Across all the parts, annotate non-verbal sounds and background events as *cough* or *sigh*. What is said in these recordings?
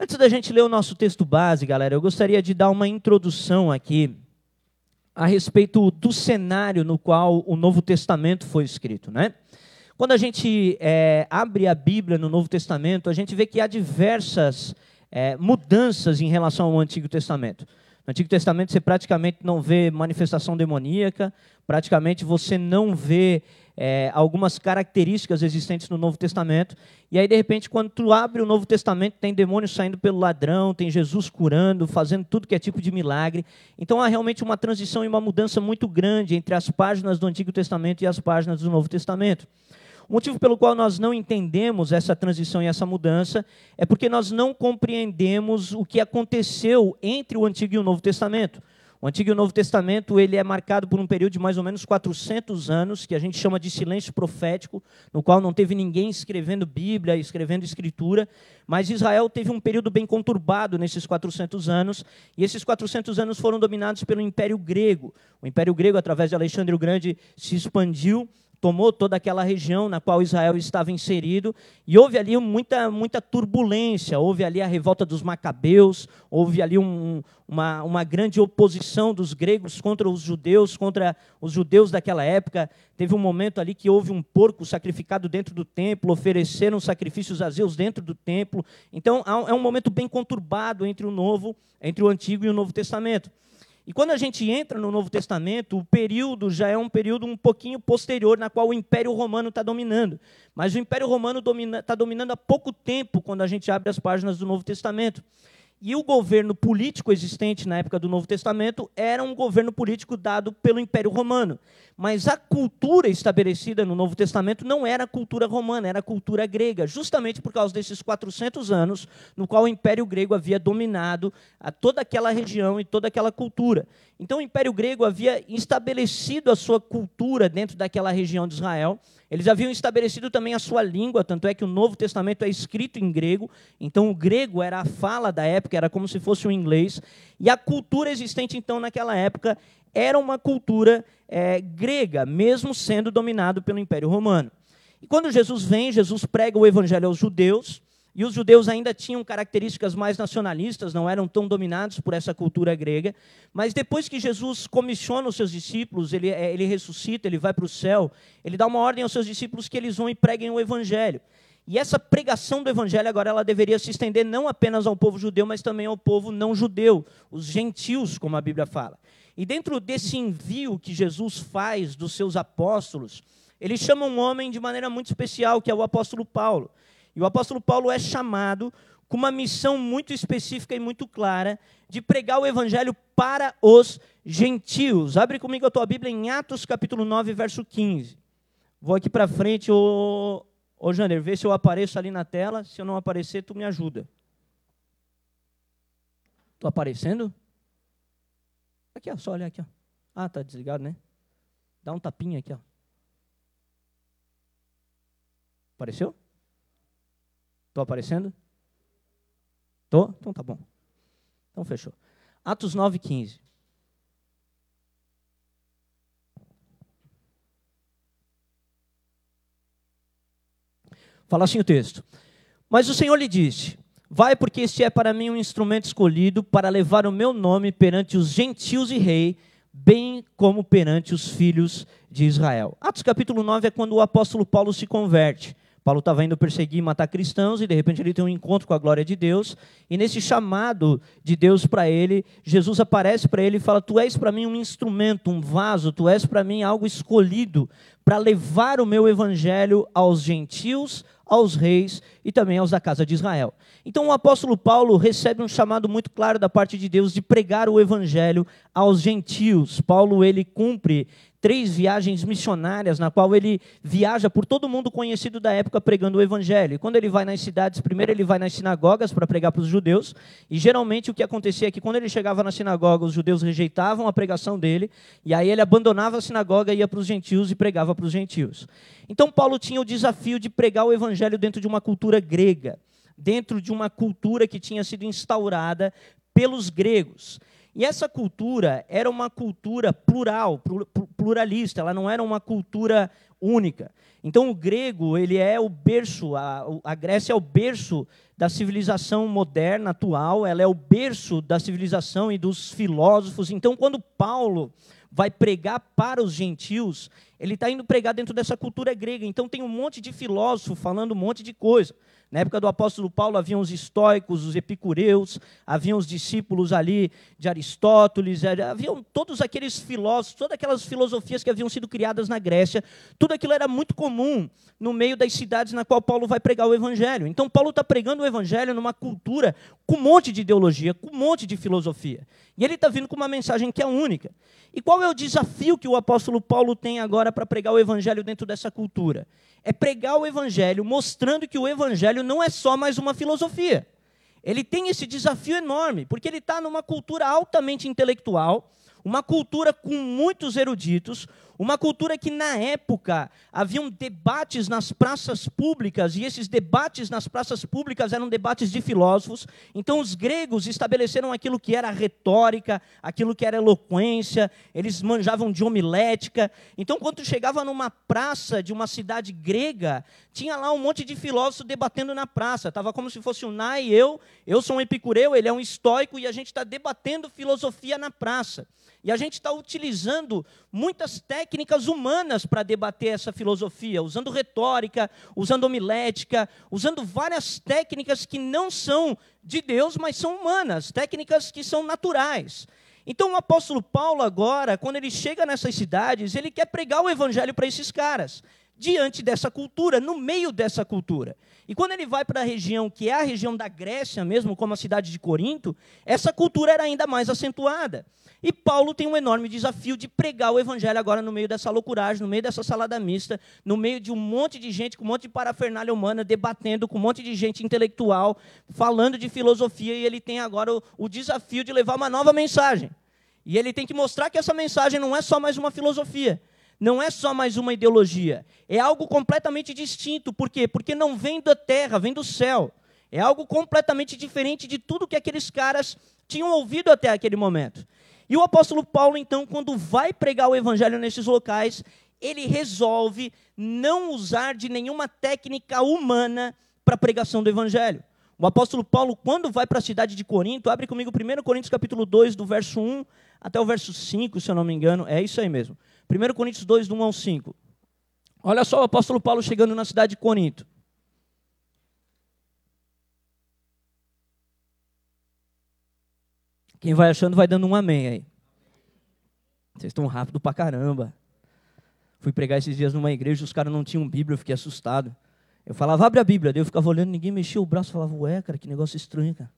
Antes da gente ler o nosso texto base, galera, eu gostaria de dar uma introdução aqui a respeito do cenário no qual o Novo Testamento foi escrito, né? Quando a gente é, abre a Bíblia no Novo Testamento, a gente vê que há diversas é, mudanças em relação ao Antigo Testamento. No Antigo Testamento você praticamente não vê manifestação demoníaca, praticamente você não vê é, algumas características existentes no Novo Testamento. E aí, de repente, quando tu abre o Novo Testamento, tem demônio saindo pelo ladrão, tem Jesus curando, fazendo tudo que é tipo de milagre. Então há realmente uma transição e uma mudança muito grande entre as páginas do Antigo Testamento e as páginas do Novo Testamento. O motivo pelo qual nós não entendemos essa transição e essa mudança é porque nós não compreendemos o que aconteceu entre o Antigo e o Novo Testamento. O Antigo e o Novo Testamento ele é marcado por um período de mais ou menos 400 anos, que a gente chama de silêncio profético, no qual não teve ninguém escrevendo Bíblia, escrevendo Escritura, mas Israel teve um período bem conturbado nesses 400 anos, e esses 400 anos foram dominados pelo Império Grego. O Império Grego, através de Alexandre o Grande, se expandiu tomou toda aquela região na qual Israel estava inserido, e houve ali muita, muita turbulência, houve ali a revolta dos macabeus, houve ali um, uma, uma grande oposição dos gregos contra os judeus, contra os judeus daquela época. Teve um momento ali que houve um porco sacrificado dentro do templo, ofereceram sacrifícios a Zeus dentro do templo. Então é um momento bem conturbado entre o Novo, entre o Antigo e o Novo Testamento. E quando a gente entra no Novo Testamento, o período já é um período um pouquinho posterior, na qual o Império Romano está dominando. Mas o Império Romano está domina, dominando há pouco tempo, quando a gente abre as páginas do Novo Testamento. E o governo político existente na época do Novo Testamento era um governo político dado pelo Império Romano. Mas a cultura estabelecida no Novo Testamento não era a cultura romana, era a cultura grega, justamente por causa desses 400 anos no qual o Império Grego havia dominado toda aquela região e toda aquela cultura. Então o Império Grego havia estabelecido a sua cultura dentro daquela região de Israel eles haviam estabelecido também a sua língua, tanto é que o Novo Testamento é escrito em grego, então o grego era a fala da época, era como se fosse o inglês, e a cultura existente então naquela época era uma cultura é, grega, mesmo sendo dominado pelo Império Romano. E quando Jesus vem, Jesus prega o evangelho aos judeus, e os judeus ainda tinham características mais nacionalistas, não eram tão dominados por essa cultura grega. Mas depois que Jesus comissiona os seus discípulos, ele, é, ele ressuscita, ele vai para o céu, ele dá uma ordem aos seus discípulos que eles vão e preguem o evangelho. E essa pregação do evangelho agora ela deveria se estender não apenas ao povo judeu, mas também ao povo não judeu, os gentios, como a Bíblia fala. E dentro desse envio que Jesus faz dos seus apóstolos, ele chama um homem de maneira muito especial, que é o apóstolo Paulo. E o apóstolo Paulo é chamado com uma missão muito específica e muito clara de pregar o evangelho para os gentios. Abre comigo a tua Bíblia em Atos capítulo 9, verso 15. Vou aqui para frente, ô, ô Jander, vê se eu apareço ali na tela. Se eu não aparecer, tu me ajuda. Estou aparecendo? Aqui, ó, só olha aqui. Ó. Ah, tá desligado, né? Dá um tapinha aqui, ó. Apareceu? Estou aparecendo? Estou? Então tá bom. Então fechou. Atos 9, 15. Fala assim o texto. Mas o Senhor lhe disse: Vai, porque este é para mim um instrumento escolhido para levar o meu nome perante os gentios e rei, bem como perante os filhos de Israel. Atos capítulo 9 é quando o apóstolo Paulo se converte. Paulo estava indo perseguir e matar cristãos e de repente ele tem um encontro com a glória de Deus. E nesse chamado de Deus para ele, Jesus aparece para ele e fala: Tu és para mim um instrumento, um vaso, tu és para mim algo escolhido para levar o meu evangelho aos gentios, aos reis e também aos da casa de Israel. Então o apóstolo Paulo recebe um chamado muito claro da parte de Deus de pregar o evangelho aos gentios. Paulo ele cumpre três viagens missionárias, na qual ele viaja por todo mundo conhecido da época pregando o evangelho. E quando ele vai nas cidades, primeiro ele vai nas sinagogas para pregar para os judeus, e geralmente o que acontecia é que quando ele chegava na sinagoga, os judeus rejeitavam a pregação dele, e aí ele abandonava a sinagoga, ia para os gentios e pregava para os gentios. Então Paulo tinha o desafio de pregar o evangelho dentro de uma cultura grega, dentro de uma cultura que tinha sido instaurada pelos gregos. E essa cultura era uma cultura plural, pluralista, ela não era uma cultura única. Então o grego, ele é o berço, a, a Grécia é o berço da civilização moderna atual, ela é o berço da civilização e dos filósofos. Então quando Paulo vai pregar para os gentios, ele está indo pregar dentro dessa cultura grega. Então tem um monte de filósofo falando um monte de coisa. Na época do apóstolo Paulo haviam os estoicos, os epicureus, haviam os discípulos ali de Aristóteles, haviam todos aqueles filósofos, todas aquelas filosofias que haviam sido criadas na Grécia. Tudo aquilo era muito comum no meio das cidades na qual Paulo vai pregar o evangelho. Então Paulo está pregando o evangelho numa cultura com um monte de ideologia, com um monte de filosofia. E ele está vindo com uma mensagem que é única. E qual é o desafio que o apóstolo Paulo tem agora para pregar o evangelho dentro dessa cultura? é pregar o evangelho, mostrando que o evangelho não é só mais uma filosofia. Ele tem esse desafio enorme, porque ele está numa cultura altamente intelectual, uma cultura com muitos eruditos, uma cultura que, na época, haviam debates nas praças públicas, e esses debates nas praças públicas eram debates de filósofos. Então, os gregos estabeleceram aquilo que era retórica, aquilo que era eloquência, eles manjavam de homilética. Então, quando chegava numa praça de uma cidade grega, tinha lá um monte de filósofos debatendo na praça. Estava como se fosse o Nai e eu. Eu sou um epicureu, ele é um estoico, e a gente está debatendo filosofia na praça. E a gente está utilizando muitas técnicas humanas para debater essa filosofia, usando retórica, usando homilética, usando várias técnicas que não são de Deus, mas são humanas, técnicas que são naturais. Então o apóstolo Paulo agora, quando ele chega nessas cidades, ele quer pregar o evangelho para esses caras diante dessa cultura, no meio dessa cultura. E quando ele vai para a região que é a região da Grécia mesmo, como a cidade de Corinto, essa cultura era ainda mais acentuada. E Paulo tem um enorme desafio de pregar o evangelho agora no meio dessa loucuragem, no meio dessa salada mista, no meio de um monte de gente, com um monte de parafernália humana, debatendo, com um monte de gente intelectual, falando de filosofia, e ele tem agora o, o desafio de levar uma nova mensagem. E ele tem que mostrar que essa mensagem não é só mais uma filosofia, não é só mais uma ideologia, é algo completamente distinto. Por quê? Porque não vem da terra, vem do céu. É algo completamente diferente de tudo que aqueles caras tinham ouvido até aquele momento. E o apóstolo Paulo, então, quando vai pregar o evangelho nesses locais, ele resolve não usar de nenhuma técnica humana para a pregação do evangelho. O apóstolo Paulo, quando vai para a cidade de Corinto, abre comigo 1 Coríntios capítulo 2, do verso 1 até o verso 5, se eu não me engano. É isso aí mesmo. 1 Coríntios 2, do 1 ao 5. Olha só o apóstolo Paulo chegando na cidade de Corinto. Quem vai achando vai dando um amém aí. Vocês estão rápido pra caramba. Fui pregar esses dias numa igreja, os caras não tinham Bíblia, eu fiquei assustado. Eu falava, abre a Bíblia. Daí eu ficava olhando, ninguém mexia o braço. Falava, ué, cara, que negócio estranho, cara.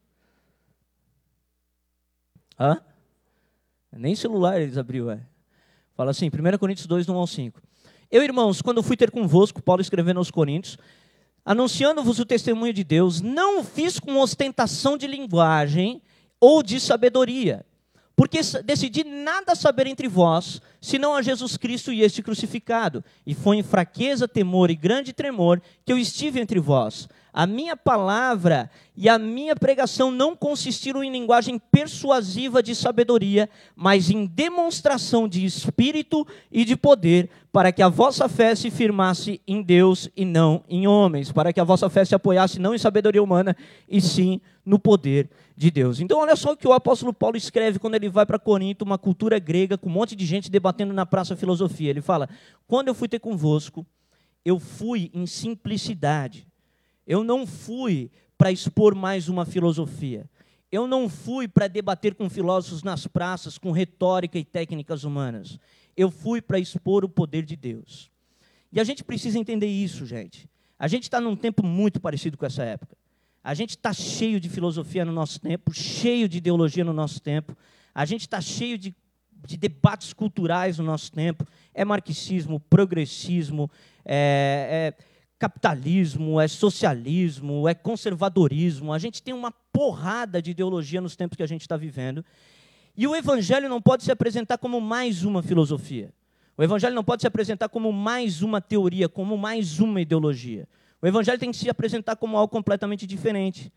Hã? Nem celular eles abriu, ué. Fala assim, 1 Coríntios 2, 1 ao 5. Eu, irmãos, quando fui ter convosco, Paulo escrevendo aos Coríntios, anunciando-vos o testemunho de Deus, não fiz com ostentação de linguagem, ou de sabedoria. Porque decidi nada saber entre vós, senão a Jesus Cristo e este crucificado. E foi em fraqueza, temor e grande tremor que eu estive entre vós. A minha palavra e a minha pregação não consistiram em linguagem persuasiva de sabedoria, mas em demonstração de espírito e de poder, para que a vossa fé se firmasse em Deus e não em homens, para que a vossa fé se apoiasse não em sabedoria humana, e sim no poder de Deus. Então, olha só o que o apóstolo Paulo escreve quando ele vai para Corinto, uma cultura grega, com um monte de gente debatendo na praça filosofia. Ele fala: Quando eu fui ter convosco, eu fui em simplicidade eu não fui para expor mais uma filosofia. Eu não fui para debater com filósofos nas praças, com retórica e técnicas humanas. Eu fui para expor o poder de Deus. E a gente precisa entender isso, gente. A gente está num tempo muito parecido com essa época. A gente está cheio de filosofia no nosso tempo, cheio de ideologia no nosso tempo. A gente está cheio de, de, debates culturais no nosso tempo. É marxismo, progressismo, é, é capitalismo, é socialismo, é conservadorismo. A gente tem uma porrada de ideologia nos tempos que a gente está vivendo. E o evangelho não pode se apresentar como mais uma filosofia. O evangelho não pode se apresentar como mais uma teoria, como mais uma ideologia. O evangelho tem que se apresentar como algo completamente diferente.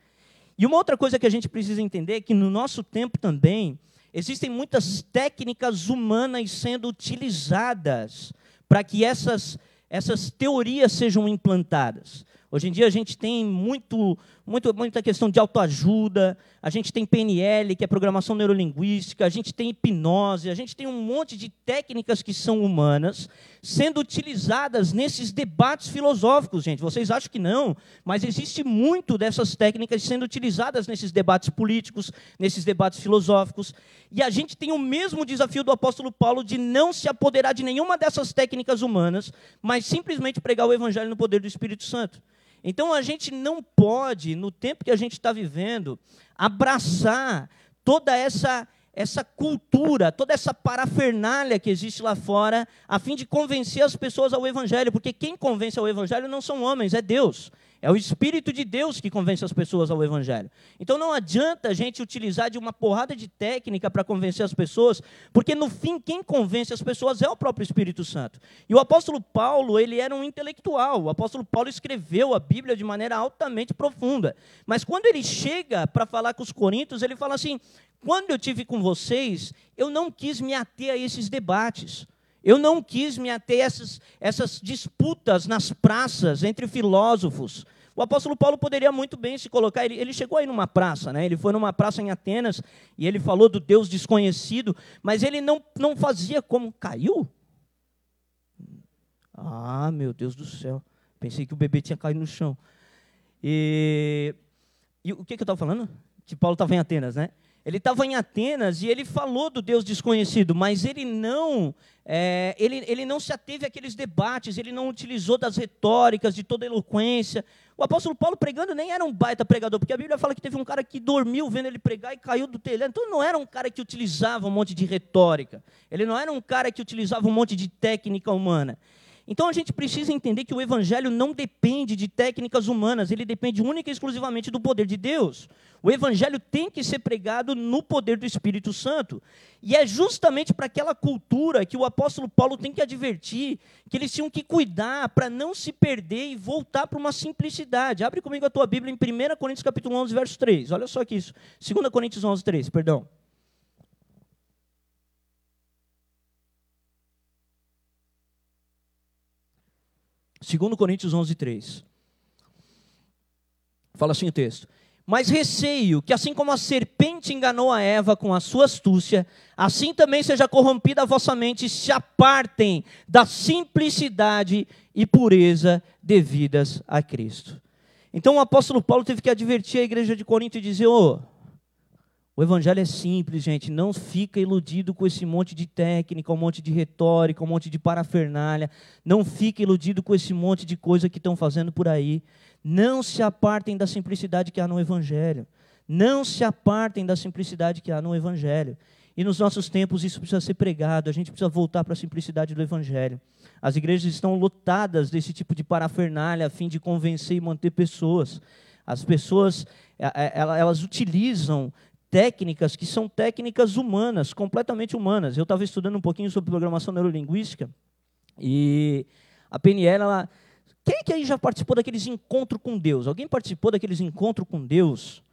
E uma outra coisa que a gente precisa entender é que no nosso tempo também existem muitas técnicas humanas sendo utilizadas para que essas, essas teorias sejam implantadas. Hoje em dia a gente tem muito, muito, muita questão de autoajuda, a gente tem PNL, que é programação neurolinguística, a gente tem hipnose, a gente tem um monte de técnicas que são humanas sendo utilizadas nesses debates filosóficos, gente. Vocês acham que não, mas existe muito dessas técnicas sendo utilizadas nesses debates políticos, nesses debates filosóficos. E a gente tem o mesmo desafio do apóstolo Paulo de não se apoderar de nenhuma dessas técnicas humanas, mas simplesmente pregar o evangelho no poder do Espírito Santo. Então a gente não pode, no tempo que a gente está vivendo, abraçar toda essa essa cultura, toda essa parafernália que existe lá fora, a fim de convencer as pessoas ao Evangelho, porque quem convence ao Evangelho não são homens, é Deus. É o Espírito de Deus que convence as pessoas ao Evangelho. Então não adianta a gente utilizar de uma porrada de técnica para convencer as pessoas, porque no fim quem convence as pessoas é o próprio Espírito Santo. E o apóstolo Paulo, ele era um intelectual. O apóstolo Paulo escreveu a Bíblia de maneira altamente profunda. Mas quando ele chega para falar com os coríntios, ele fala assim: quando eu tive com vocês, eu não quis me ater a esses debates. Eu não quis me ater a essas, essas disputas nas praças entre filósofos. O apóstolo Paulo poderia muito bem se colocar, ele, ele, chegou aí numa praça, né? ele foi numa praça em Atenas e ele falou do Deus desconhecido, mas ele não, não fazia como caiu. Ah, meu Deus do céu, pensei que o bebê tinha caído no chão. E, e o que, que eu estava falando? Que Paulo estava em Atenas, né? Ele estava em Atenas e ele falou do Deus desconhecido, mas ele não, é, ele, ele não se ateve àqueles debates, ele não utilizou das retóricas, de toda eloquência. O apóstolo Paulo pregando nem era um baita pregador, porque a Bíblia fala que teve um cara que dormiu vendo ele pregar e caiu do telhado. Então não era um cara que utilizava um monte de retórica, ele não era um cara que utilizava um monte de técnica humana. Então a gente precisa entender que o evangelho não depende de técnicas humanas, ele depende única e exclusivamente do poder de Deus. O evangelho tem que ser pregado no poder do Espírito Santo. E é justamente para aquela cultura que o apóstolo Paulo tem que advertir que eles tinham que cuidar para não se perder e voltar para uma simplicidade. Abre comigo a tua Bíblia em 1 Coríntios capítulo 11, verso 3. Olha só aqui isso. 2 Coríntios 11, 3, perdão. 2 Coríntios 11, 3. Fala assim o texto. Mas receio que, assim como a serpente enganou a Eva com a sua astúcia, assim também seja corrompida a vossa mente e se apartem da simplicidade e pureza devidas a Cristo. Então o apóstolo Paulo teve que advertir a igreja de Corinto e dizer: oh, o evangelho é simples, gente. Não fica iludido com esse monte de técnica, um monte de retórica, um monte de parafernália. Não fica iludido com esse monte de coisa que estão fazendo por aí. Não se apartem da simplicidade que há no evangelho. Não se apartem da simplicidade que há no evangelho. E nos nossos tempos isso precisa ser pregado, a gente precisa voltar para a simplicidade do Evangelho. As igrejas estão lotadas desse tipo de parafernália a fim de convencer e manter pessoas. As pessoas, é, é, elas utilizam técnicas que são técnicas humanas, completamente humanas. Eu estava estudando um pouquinho sobre programação neurolinguística e a PNL, ela... quem que aí já participou daqueles encontros com Deus? Alguém participou daqueles encontros com Deus?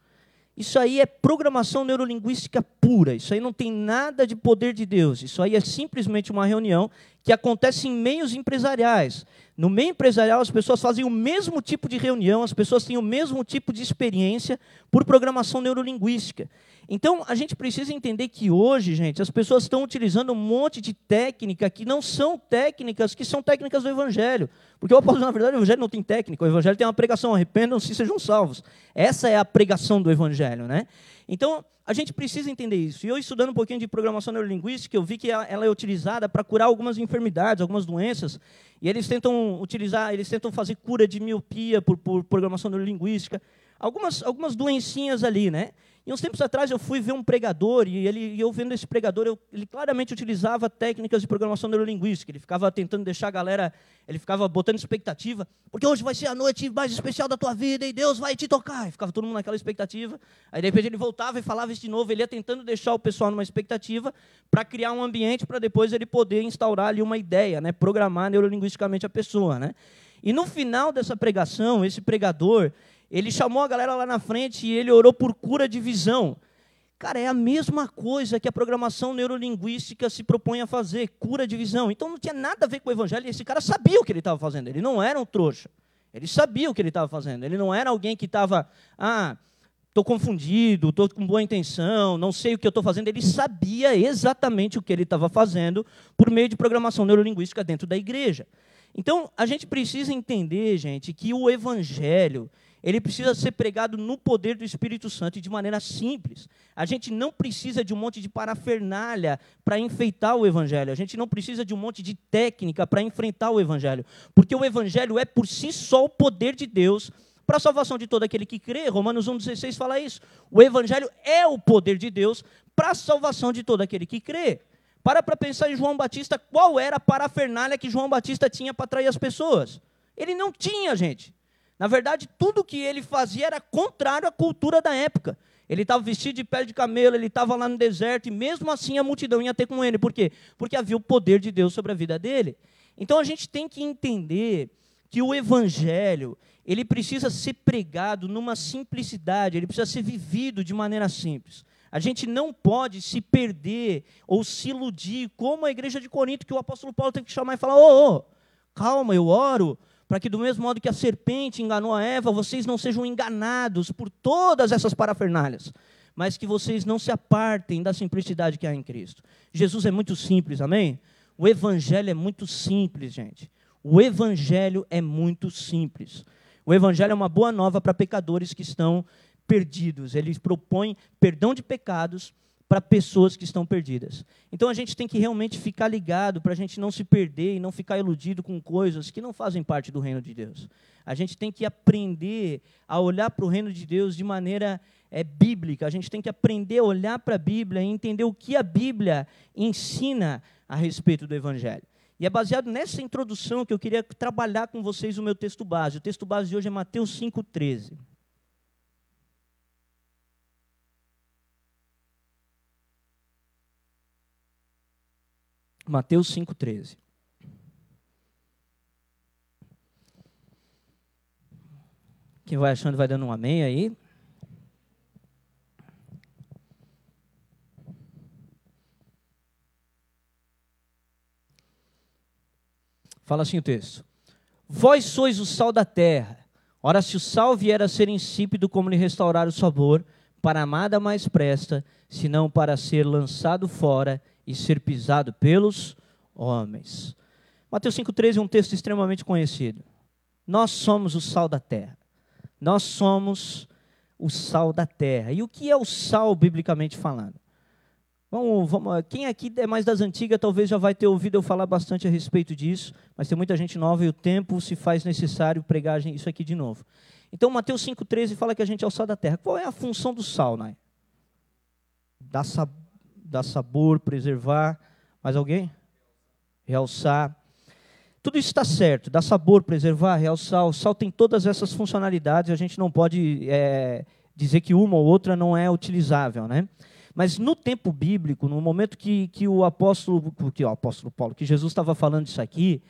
Isso aí é programação neurolinguística pura. Isso aí não tem nada de poder de Deus. Isso aí é simplesmente uma reunião que acontece em meios empresariais. No meio empresarial, as pessoas fazem o mesmo tipo de reunião, as pessoas têm o mesmo tipo de experiência por programação neurolinguística. Então, a gente precisa entender que hoje, gente, as pessoas estão utilizando um monte de técnica que não são técnicas, que são técnicas do Evangelho. Porque o apóstolo, na verdade, o Evangelho não tem técnica, o Evangelho tem uma pregação, arrependam-se e sejam salvos. Essa é a pregação do Evangelho, né? Então, a gente precisa entender isso. E eu, estudando um pouquinho de programação neurolinguística, eu vi que ela é utilizada para curar algumas enfermidades, algumas doenças. E eles tentam utilizar, eles tentam fazer cura de miopia por, por programação neurolinguística. Algumas, algumas doencinhas ali, né? Uns tempos atrás eu fui ver um pregador, e, ele, e eu vendo esse pregador, eu, ele claramente utilizava técnicas de programação neurolinguística. Ele ficava tentando deixar a galera, ele ficava botando expectativa, porque hoje vai ser a noite mais especial da tua vida e Deus vai te tocar. E ficava todo mundo naquela expectativa. Aí de repente ele voltava e falava isso de novo, ele ia tentando deixar o pessoal numa expectativa para criar um ambiente para depois ele poder instaurar ali uma ideia, né? programar neurolinguisticamente a pessoa. Né? E no final dessa pregação, esse pregador, ele chamou a galera lá na frente e ele orou por cura de visão. Cara, é a mesma coisa que a programação neurolinguística se propõe a fazer, cura de visão. Então não tinha nada a ver com o evangelho, esse cara sabia o que ele estava fazendo, ele não era um trouxa. Ele sabia o que ele estava fazendo, ele não era alguém que estava, ah, estou confundido, estou com boa intenção, não sei o que eu estou fazendo. Ele sabia exatamente o que ele estava fazendo por meio de programação neurolinguística dentro da igreja. Então, a gente precisa entender, gente, que o evangelho, ele precisa ser pregado no poder do Espírito Santo e de maneira simples. A gente não precisa de um monte de parafernália para enfeitar o Evangelho. A gente não precisa de um monte de técnica para enfrentar o Evangelho. Porque o Evangelho é por si só o poder de Deus para a salvação de todo aquele que crê. Romanos 1,16 fala isso. O Evangelho é o poder de Deus para a salvação de todo aquele que crê. Para para pensar em João Batista, qual era a parafernália que João Batista tinha para atrair as pessoas? Ele não tinha, gente. Na verdade, tudo que ele fazia era contrário à cultura da época. Ele estava vestido de pele de camelo, ele estava lá no deserto, e mesmo assim a multidão ia ter com ele. Por quê? Porque havia o poder de Deus sobre a vida dele. Então a gente tem que entender que o evangelho, ele precisa ser pregado numa simplicidade, ele precisa ser vivido de maneira simples. A gente não pode se perder ou se iludir, como a igreja de Corinto, que o apóstolo Paulo tem que chamar e falar: ô, oh, oh, calma, eu oro, para que do mesmo modo que a serpente enganou a Eva, vocês não sejam enganados por todas essas parafernálias, mas que vocês não se apartem da simplicidade que há em Cristo. Jesus é muito simples, amém? O evangelho é muito simples, gente. O evangelho é muito simples. O evangelho é uma boa nova para pecadores que estão perdidos. Ele propõe perdão de pecados para pessoas que estão perdidas. Então a gente tem que realmente ficar ligado para a gente não se perder e não ficar iludido com coisas que não fazem parte do reino de Deus. A gente tem que aprender a olhar para o reino de Deus de maneira é, bíblica. A gente tem que aprender a olhar para a Bíblia e entender o que a Bíblia ensina a respeito do Evangelho. E é baseado nessa introdução que eu queria trabalhar com vocês o meu texto base. O texto base de hoje é Mateus 5,13. Mateus 5,13. Quem vai achando vai dando um amém aí. Fala assim o texto: Vós sois o sal da terra. Ora, se o sal vier a ser insípido, como lhe restaurar o sabor? Para nada mais presta, senão para ser lançado fora e ser pisado pelos homens. Mateus 5,13 é um texto extremamente conhecido. Nós somos o sal da terra. Nós somos o sal da terra. E o que é o sal, biblicamente falando? Vamos, vamos, quem aqui é mais das antigas talvez já vai ter ouvido eu falar bastante a respeito disso, mas tem muita gente nova e o tempo se faz necessário pregar isso aqui de novo. Então, Mateus 5,13 fala que a gente é o sal da terra. Qual é a função do sal, Nai? Dá sabor dar sabor, preservar. Mais alguém? Realçar. Tudo isso está certo, dar sabor, preservar, realçar. O sal tem todas essas funcionalidades, a gente não pode é, dizer que uma ou outra não é utilizável, né? Mas no tempo bíblico, no momento que, que o apóstolo, que o apóstolo Paulo, que Jesus estava falando isso aqui,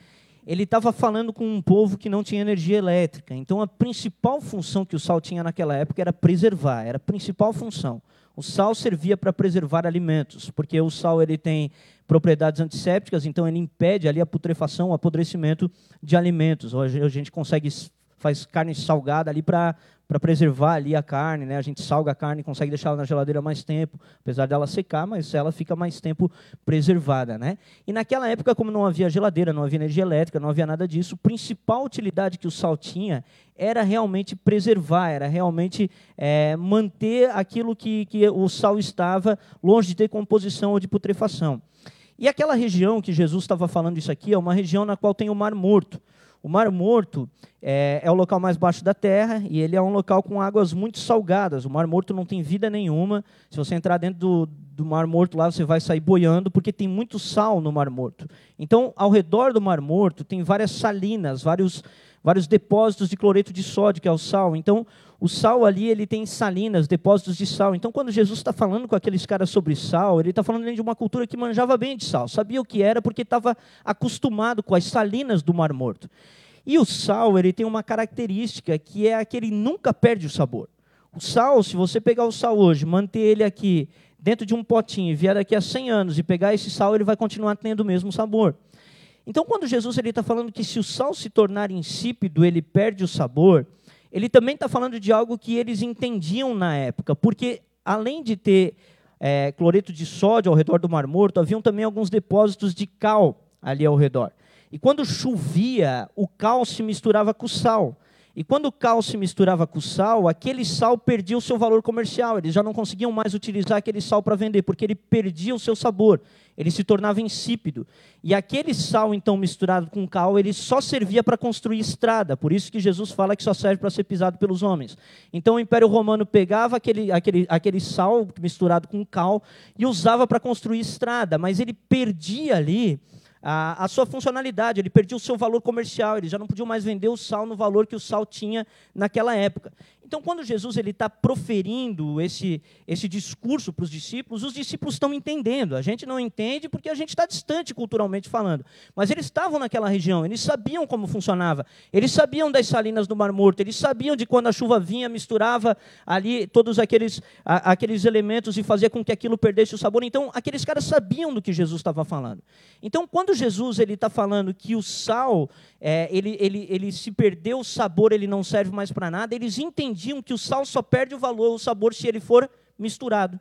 ele estava falando com um povo que não tinha energia elétrica. Então a principal função que o sal tinha naquela época era preservar, era a principal função. O sal servia para preservar alimentos, porque o sal ele tem propriedades antissépticas, então ele impede ali a putrefação, o apodrecimento de alimentos. Hoje a gente consegue faz carne salgada ali para preservar ali a carne, né? A gente salga a carne, consegue deixar ela na geladeira mais tempo, apesar dela secar, mas ela fica mais tempo preservada, né? E naquela época, como não havia geladeira, não havia energia elétrica, não havia nada disso, a principal utilidade que o sal tinha era realmente preservar, era realmente é, manter aquilo que, que o sal estava longe de ter composição ou de putrefação. E aquela região que Jesus estava falando isso aqui é uma região na qual tem o Mar Morto. O Mar Morto é, é, o local mais baixo da Terra e ele é um local com águas muito salgadas. O Mar Morto não tem vida nenhuma. Se você entrar dentro do, do Mar Morto lá, você vai sair boiando, porque tem muito sal no Mar Morto. Então, ao redor do Mar Morto, tem várias salinas, vários, vários depósitos de cloreto de sódio, que é o sal. Então, o sal ali ele tem salinas, depósitos de sal. Então, quando Jesus está falando com aqueles caras sobre sal, ele está falando de uma cultura que manjava bem de sal, sabia o que era porque estava acostumado com as salinas do Mar Morto. E o sal ele tem uma característica que é que ele nunca perde o sabor. O sal, se você pegar o sal hoje, manter ele aqui dentro de um potinho e vier daqui a 100 anos e pegar esse sal, ele vai continuar tendo o mesmo sabor. Então, quando Jesus está falando que se o sal se tornar insípido, ele perde o sabor, ele também está falando de algo que eles entendiam na época, porque além de ter é, cloreto de sódio ao redor do Mar Morto, haviam também alguns depósitos de cal ali ao redor. E quando chovia, o cal se misturava com o sal. E quando o cal se misturava com o sal, aquele sal perdia o seu valor comercial. Eles já não conseguiam mais utilizar aquele sal para vender, porque ele perdia o seu sabor. Ele se tornava insípido. E aquele sal, então, misturado com cal, ele só servia para construir estrada. Por isso que Jesus fala que só serve para ser pisado pelos homens. Então o Império Romano pegava aquele, aquele, aquele sal misturado com cal e usava para construir estrada. Mas ele perdia ali a, a, sua funcionalidade, ele perdia o seu valor comercial, ele já não podia mais vender o sal no valor que o sal tinha naquela época. Então, quando Jesus ele está proferindo esse, esse discurso para os discípulos, os discípulos estão entendendo. A gente não entende porque a gente está distante culturalmente falando. Mas eles estavam naquela região, eles sabiam como funcionava. Eles sabiam das salinas do Mar Morto, eles sabiam de quando a chuva vinha, misturava ali todos aqueles, a, aqueles elementos e fazia com que aquilo perdesse o sabor. Então, aqueles caras sabiam do que Jesus estava falando. Então, quando Jesus ele está falando que o sal, é, ele, ele, ele se perdeu o sabor, ele não serve mais para nada, eles entendiam entendiam que o sal só perde o valor, o sabor, se ele for misturado.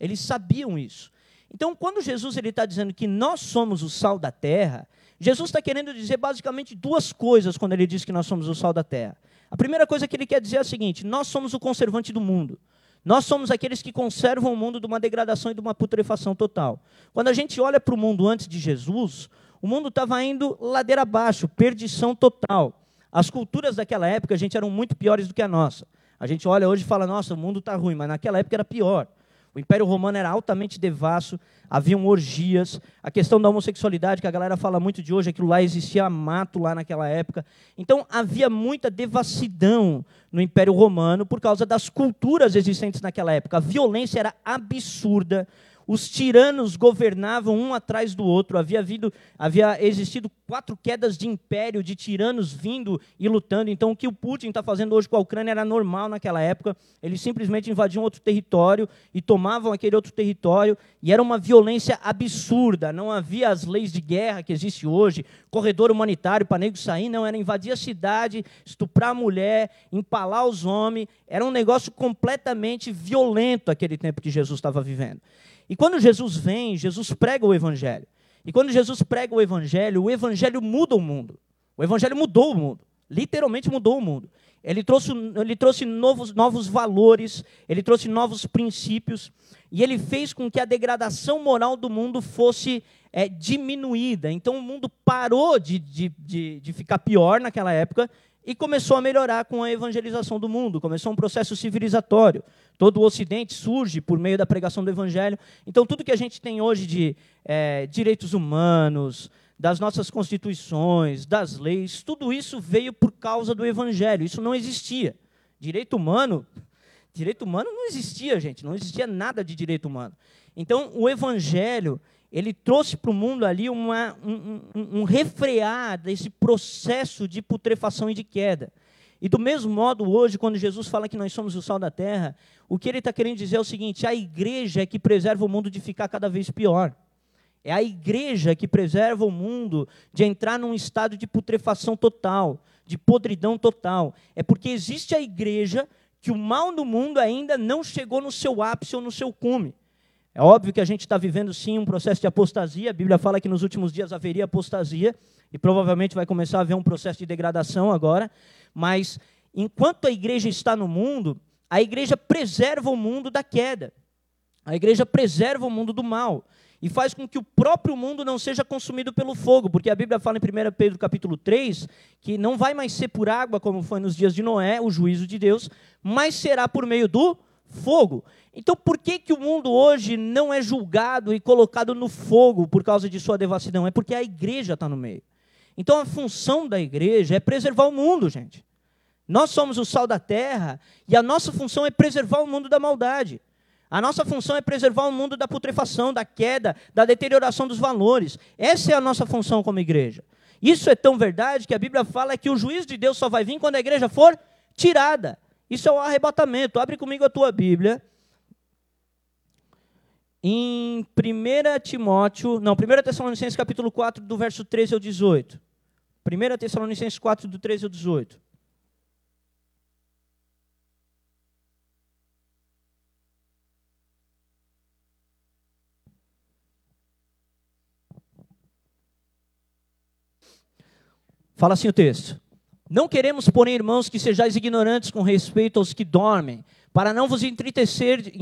Eles sabiam isso. Então, quando Jesus está dizendo que nós somos o sal da terra, Jesus está querendo dizer basicamente duas coisas quando ele diz que nós somos o sal da terra. A primeira coisa que ele quer dizer é a seguinte: nós somos o conservante do mundo. Nós somos aqueles que conservam o mundo de uma degradação e de uma putrefação total. Quando a gente olha para o mundo antes de Jesus, o mundo estava indo ladeira abaixo, perdição total. As culturas daquela época, a gente, eram muito piores do que a nossa. A gente olha hoje e fala, nossa, o mundo está ruim, mas naquela época era pior. O Império Romano era altamente devasso, haviam orgias, a questão da homossexualidade, que a galera fala muito de hoje, aquilo lá existia mato lá naquela época. Então havia muita devassidão no Império Romano por causa das culturas existentes naquela época. A violência era absurda, os tiranos governavam um atrás do outro. Havia, havido, havia existido quatro quedas de império, de tiranos vindo e lutando. Então, o que o Putin está fazendo hoje com a Ucrânia era normal naquela época. Eles simplesmente invadiam outro território e tomavam aquele outro território. E era uma violência absurda. Não havia as leis de guerra que existe hoje, corredor humanitário para nego sair. Não, era invadir a cidade, estuprar a mulher, empalar os homens. Era um negócio completamente violento aquele tempo que Jesus estava vivendo. E quando Jesus vem, Jesus prega o Evangelho. E quando Jesus prega o Evangelho, o Evangelho muda o mundo. O Evangelho mudou o mundo. Literalmente mudou o mundo. Ele trouxe, ele trouxe novos, novos valores, ele trouxe novos princípios, e ele fez com que a degradação moral do mundo fosse é, diminuída. Então o mundo parou de, de, de, de ficar pior naquela época e começou a melhorar com a evangelização do mundo, começou um processo civilizatório. Todo o Ocidente surge por meio da pregação do Evangelho. Então, tudo que a gente tem hoje de é, direitos humanos, das nossas constituições, das leis, tudo isso veio por causa do Evangelho. Isso não existia. Direito humano, direito humano não existia, gente. Não existia nada de direito humano. Então, o Evangelho ele trouxe para o mundo ali uma, um, um, um refrear desse processo de putrefação e de queda. E do mesmo modo, hoje, quando Jesus fala que nós somos o sal da terra, o que ele está querendo dizer é o seguinte: a igreja é que preserva o mundo de ficar cada vez pior. É a igreja que preserva o mundo de entrar num estado de putrefação total, de podridão total. É porque existe a igreja que o mal no mundo ainda não chegou no seu ápice ou no seu cume. É óbvio que a gente está vivendo sim um processo de apostasia. A Bíblia fala que nos últimos dias haveria apostasia e provavelmente vai começar a haver um processo de degradação agora. Mas enquanto a igreja está no mundo, a igreja preserva o mundo da queda. A igreja preserva o mundo do mal e faz com que o próprio mundo não seja consumido pelo fogo, porque a Bíblia fala em 1 Pedro capítulo 3 que não vai mais ser por água como foi nos dias de Noé, o juízo de Deus, mas será por meio do fogo. Então, por que, que o mundo hoje não é julgado e colocado no fogo por causa de sua devassidão? É porque a igreja está no meio. Então, a função da igreja é preservar o mundo, gente. Nós somos o sal da terra e a nossa função é preservar o mundo da maldade. A nossa função é preservar o mundo da putrefação, da queda, da deterioração dos valores. Essa é a nossa função como igreja. Isso é tão verdade que a Bíblia fala que o juízo de Deus só vai vir quando a igreja for tirada. Isso é o arrebatamento. Abre comigo a tua Bíblia. Em 1 Timóteo, não, 1 Tessalonicenses capítulo 4, do verso 13 ao 18. 1 Tessalonicenses 4, do 13 ao 18. Fala assim o texto. Não queremos, porém, irmãos, que sejais ignorantes com respeito aos que dormem, para não vos entristecer,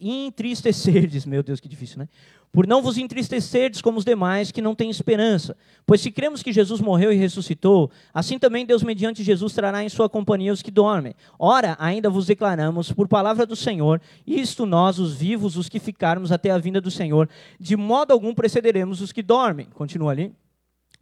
entristecerdes, meu Deus, que difícil, né? Por não vos entristecerdes como os demais que não têm esperança. Pois se cremos que Jesus morreu e ressuscitou, assim também Deus, mediante Jesus, trará em sua companhia os que dormem. Ora, ainda vos declaramos, por palavra do Senhor, isto nós, os vivos, os que ficarmos até a vinda do Senhor, de modo algum precederemos os que dormem. Continua ali.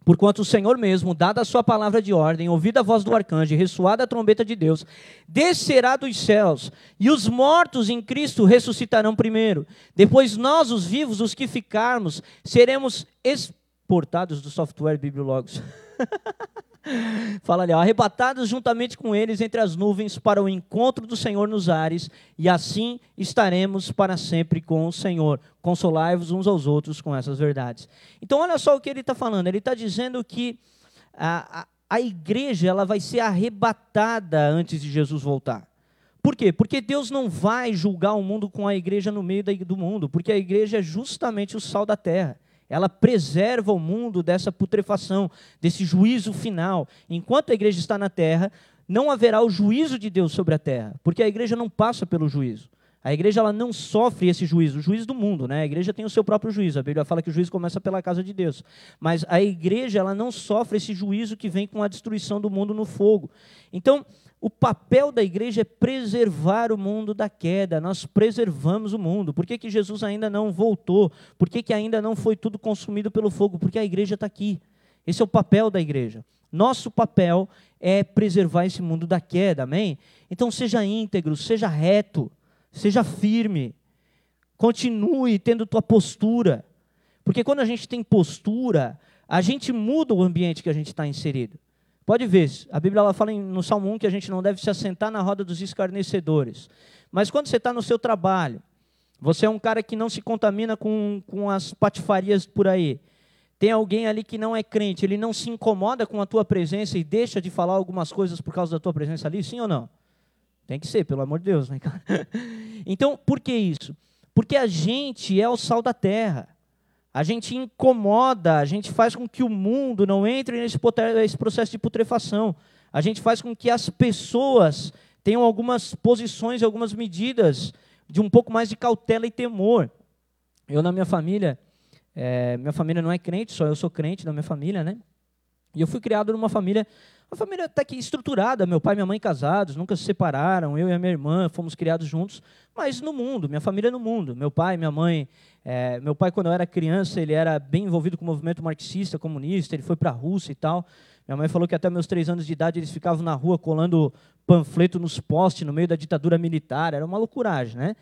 Porquanto o Senhor mesmo, dada a sua palavra de ordem, ouvida a voz do arcanjo, ressoada a trombeta de Deus, descerá dos céus, e os mortos em Cristo ressuscitarão primeiro. Depois nós, os vivos, os que ficarmos, seremos exportados do software Bibliologos. *laughs* *laughs* Fala ali, ó, arrebatados juntamente com eles entre as nuvens para o encontro do Senhor nos ares, e assim estaremos para sempre com o Senhor. Consolai-vos uns aos outros com essas verdades. Então, olha só o que ele está falando. Ele está dizendo que a, a, a igreja ela vai ser arrebatada antes de Jesus voltar. Por quê? Porque Deus não vai julgar o mundo com a igreja no meio do mundo, porque a igreja é justamente o sal da terra ela preserva o mundo dessa putrefação, desse juízo final. Enquanto a igreja está na terra, não haverá o juízo de Deus sobre a terra, porque a igreja não passa pelo juízo. A igreja ela não sofre esse juízo, o juízo do mundo, né? A igreja tem o seu próprio juízo. A Bíblia fala que o juízo começa pela casa de Deus. Mas a igreja ela não sofre esse juízo que vem com a destruição do mundo no fogo. Então, o papel da igreja é preservar o mundo da queda. Nós preservamos o mundo. Por que, que Jesus ainda não voltou? Por que, que ainda não foi tudo consumido pelo fogo? Porque a igreja está aqui. Esse é o papel da igreja. Nosso papel é preservar esse mundo da queda, amém? Então seja íntegro, seja reto, seja firme. Continue tendo tua postura. Porque quando a gente tem postura, a gente muda o ambiente que a gente está inserido. Pode ver, a Bíblia fala no Salmo 1 que a gente não deve se assentar na roda dos escarnecedores. Mas quando você está no seu trabalho, você é um cara que não se contamina com, com as patifarias por aí. Tem alguém ali que não é crente, ele não se incomoda com a tua presença e deixa de falar algumas coisas por causa da tua presença ali, sim ou não? Tem que ser, pelo amor de Deus, né, cara? *laughs* Então, por que isso? Porque a gente é o sal da terra. A gente incomoda, a gente faz com que o mundo não entre nesse processo de putrefação. A gente faz com que as pessoas tenham algumas posições, algumas medidas de um pouco mais de cautela e temor. Eu, na minha família, é, minha família não é crente, só eu sou crente na minha família, né? E eu fui criado numa família, uma família até que estruturada, meu pai e minha mãe casados, nunca se separaram, eu e a minha irmã fomos criados juntos, mas no mundo, minha família no mundo. Meu pai, minha mãe, é, meu pai quando eu era criança, ele era bem envolvido com o movimento marxista, comunista, ele foi para a Rússia e tal. Minha mãe falou que até meus três anos de idade eles ficavam na rua colando panfleto nos postes no meio da ditadura militar, era uma loucuragem, né?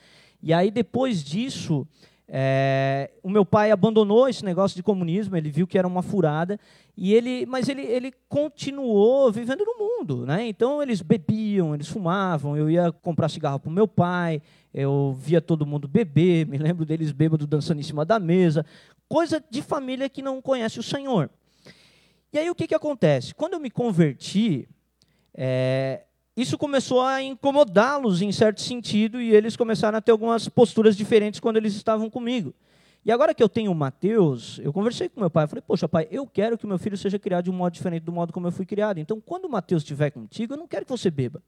E aí depois disso, é, o meu pai abandonou esse negócio de comunismo, ele viu que era uma furada, e ele, mas ele, ele continuou vivendo no mundo. Né? Então, eles bebiam, eles fumavam, eu ia comprar cigarro para o meu pai, eu via todo mundo beber, me lembro deles bêbados dançando em cima da mesa, coisa de família que não conhece o Senhor. E aí, o que, que acontece? Quando eu me converti, é, isso começou a incomodá-los em certo sentido e eles começaram a ter algumas posturas diferentes quando eles estavam comigo. E agora que eu tenho o Mateus, eu conversei com meu pai, falei, poxa pai, eu quero que meu filho seja criado de um modo diferente do modo como eu fui criado. Então, quando o Mateus estiver contigo, eu não quero que você beba.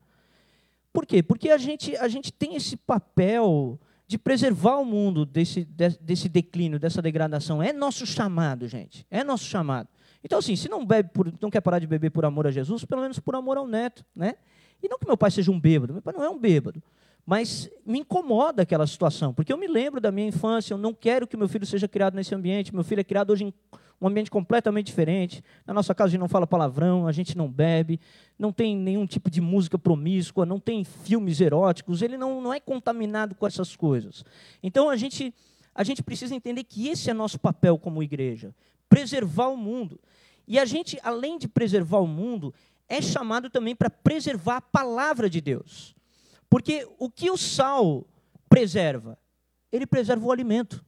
Por quê? Porque a gente, a gente tem esse papel de preservar o mundo desse, desse declínio, dessa degradação. É nosso chamado, gente. É nosso chamado. Então, assim, se não bebe por, não quer parar de beber por amor a Jesus, pelo menos por amor ao neto, né? E não que meu pai seja um bêbado, meu pai não é um bêbado. Mas me incomoda aquela situação, porque eu me lembro da minha infância, eu não quero que meu filho seja criado nesse ambiente. Meu filho é criado hoje em um ambiente completamente diferente. Na nossa casa a gente não fala palavrão, a gente não bebe, não tem nenhum tipo de música promíscua, não tem filmes eróticos, ele não, não é contaminado com essas coisas. Então a gente, a gente precisa entender que esse é nosso papel como igreja preservar o mundo. E a gente, além de preservar o mundo, é chamado também para preservar a palavra de Deus. Porque o que o sal preserva? Ele preserva o alimento.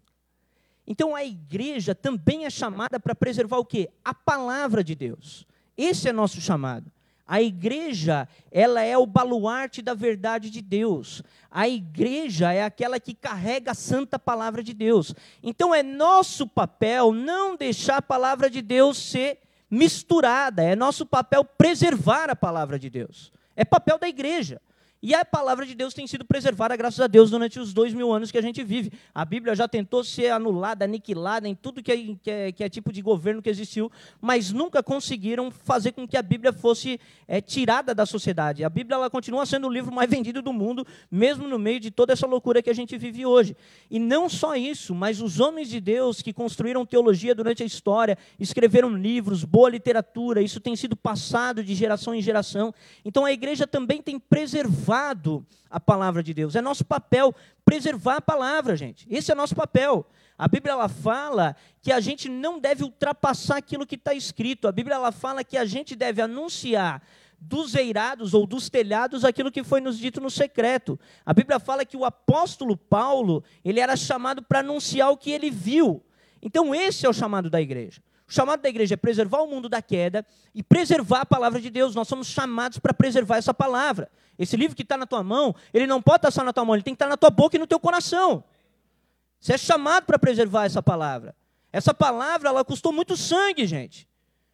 Então a igreja também é chamada para preservar o quê? A palavra de Deus. Esse é nosso chamado. A igreja, ela é o baluarte da verdade de Deus. A igreja é aquela que carrega a santa palavra de Deus. Então é nosso papel não deixar a palavra de Deus ser misturada. É nosso papel preservar a palavra de Deus. É papel da igreja. E a palavra de Deus tem sido preservada, graças a Deus, durante os dois mil anos que a gente vive. A Bíblia já tentou ser anulada, aniquilada em tudo que é, que é, que é tipo de governo que existiu, mas nunca conseguiram fazer com que a Bíblia fosse é, tirada da sociedade. A Bíblia ela continua sendo o livro mais *laughs* vendido do mundo, mesmo no meio de toda essa loucura que a gente vive hoje. E não só isso, mas os homens de Deus que construíram teologia durante a história, escreveram livros, boa literatura, isso tem sido passado de geração em geração. Então a igreja também tem preservado preservado a palavra de Deus. É nosso papel preservar a palavra, gente. Esse é nosso papel. A Bíblia ela fala que a gente não deve ultrapassar aquilo que está escrito. A Bíblia ela fala que a gente deve anunciar dos eirados ou dos telhados aquilo que foi nos dito no secreto. A Bíblia fala que o apóstolo Paulo, ele era chamado para anunciar o que ele viu. Então esse é o chamado da igreja. O chamado da igreja é preservar o mundo da queda e preservar a palavra de Deus. Nós somos chamados para preservar essa palavra. Esse livro que está na tua mão, ele não pode estar só na tua mão, ele tem que estar na tua boca e no teu coração. Você é chamado para preservar essa palavra. Essa palavra, ela custou muito sangue, gente.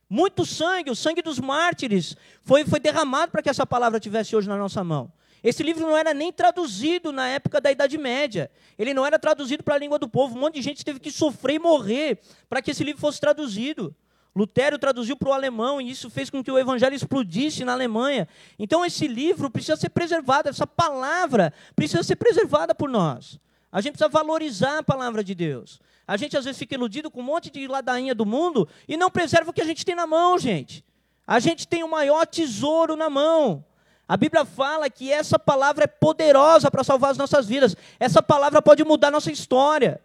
Muito sangue, o sangue dos mártires foi, foi derramado para que essa palavra tivesse hoje na nossa mão. Esse livro não era nem traduzido na época da Idade Média. Ele não era traduzido para a língua do povo. Um monte de gente teve que sofrer e morrer para que esse livro fosse traduzido. Lutero traduziu para o alemão e isso fez com que o evangelho explodisse na Alemanha. Então esse livro precisa ser preservado, essa palavra precisa ser preservada por nós. A gente precisa valorizar a palavra de Deus. A gente às vezes fica iludido com um monte de ladainha do mundo e não preserva o que a gente tem na mão, gente. A gente tem o maior tesouro na mão. A Bíblia fala que essa palavra é poderosa para salvar as nossas vidas. Essa palavra pode mudar nossa história.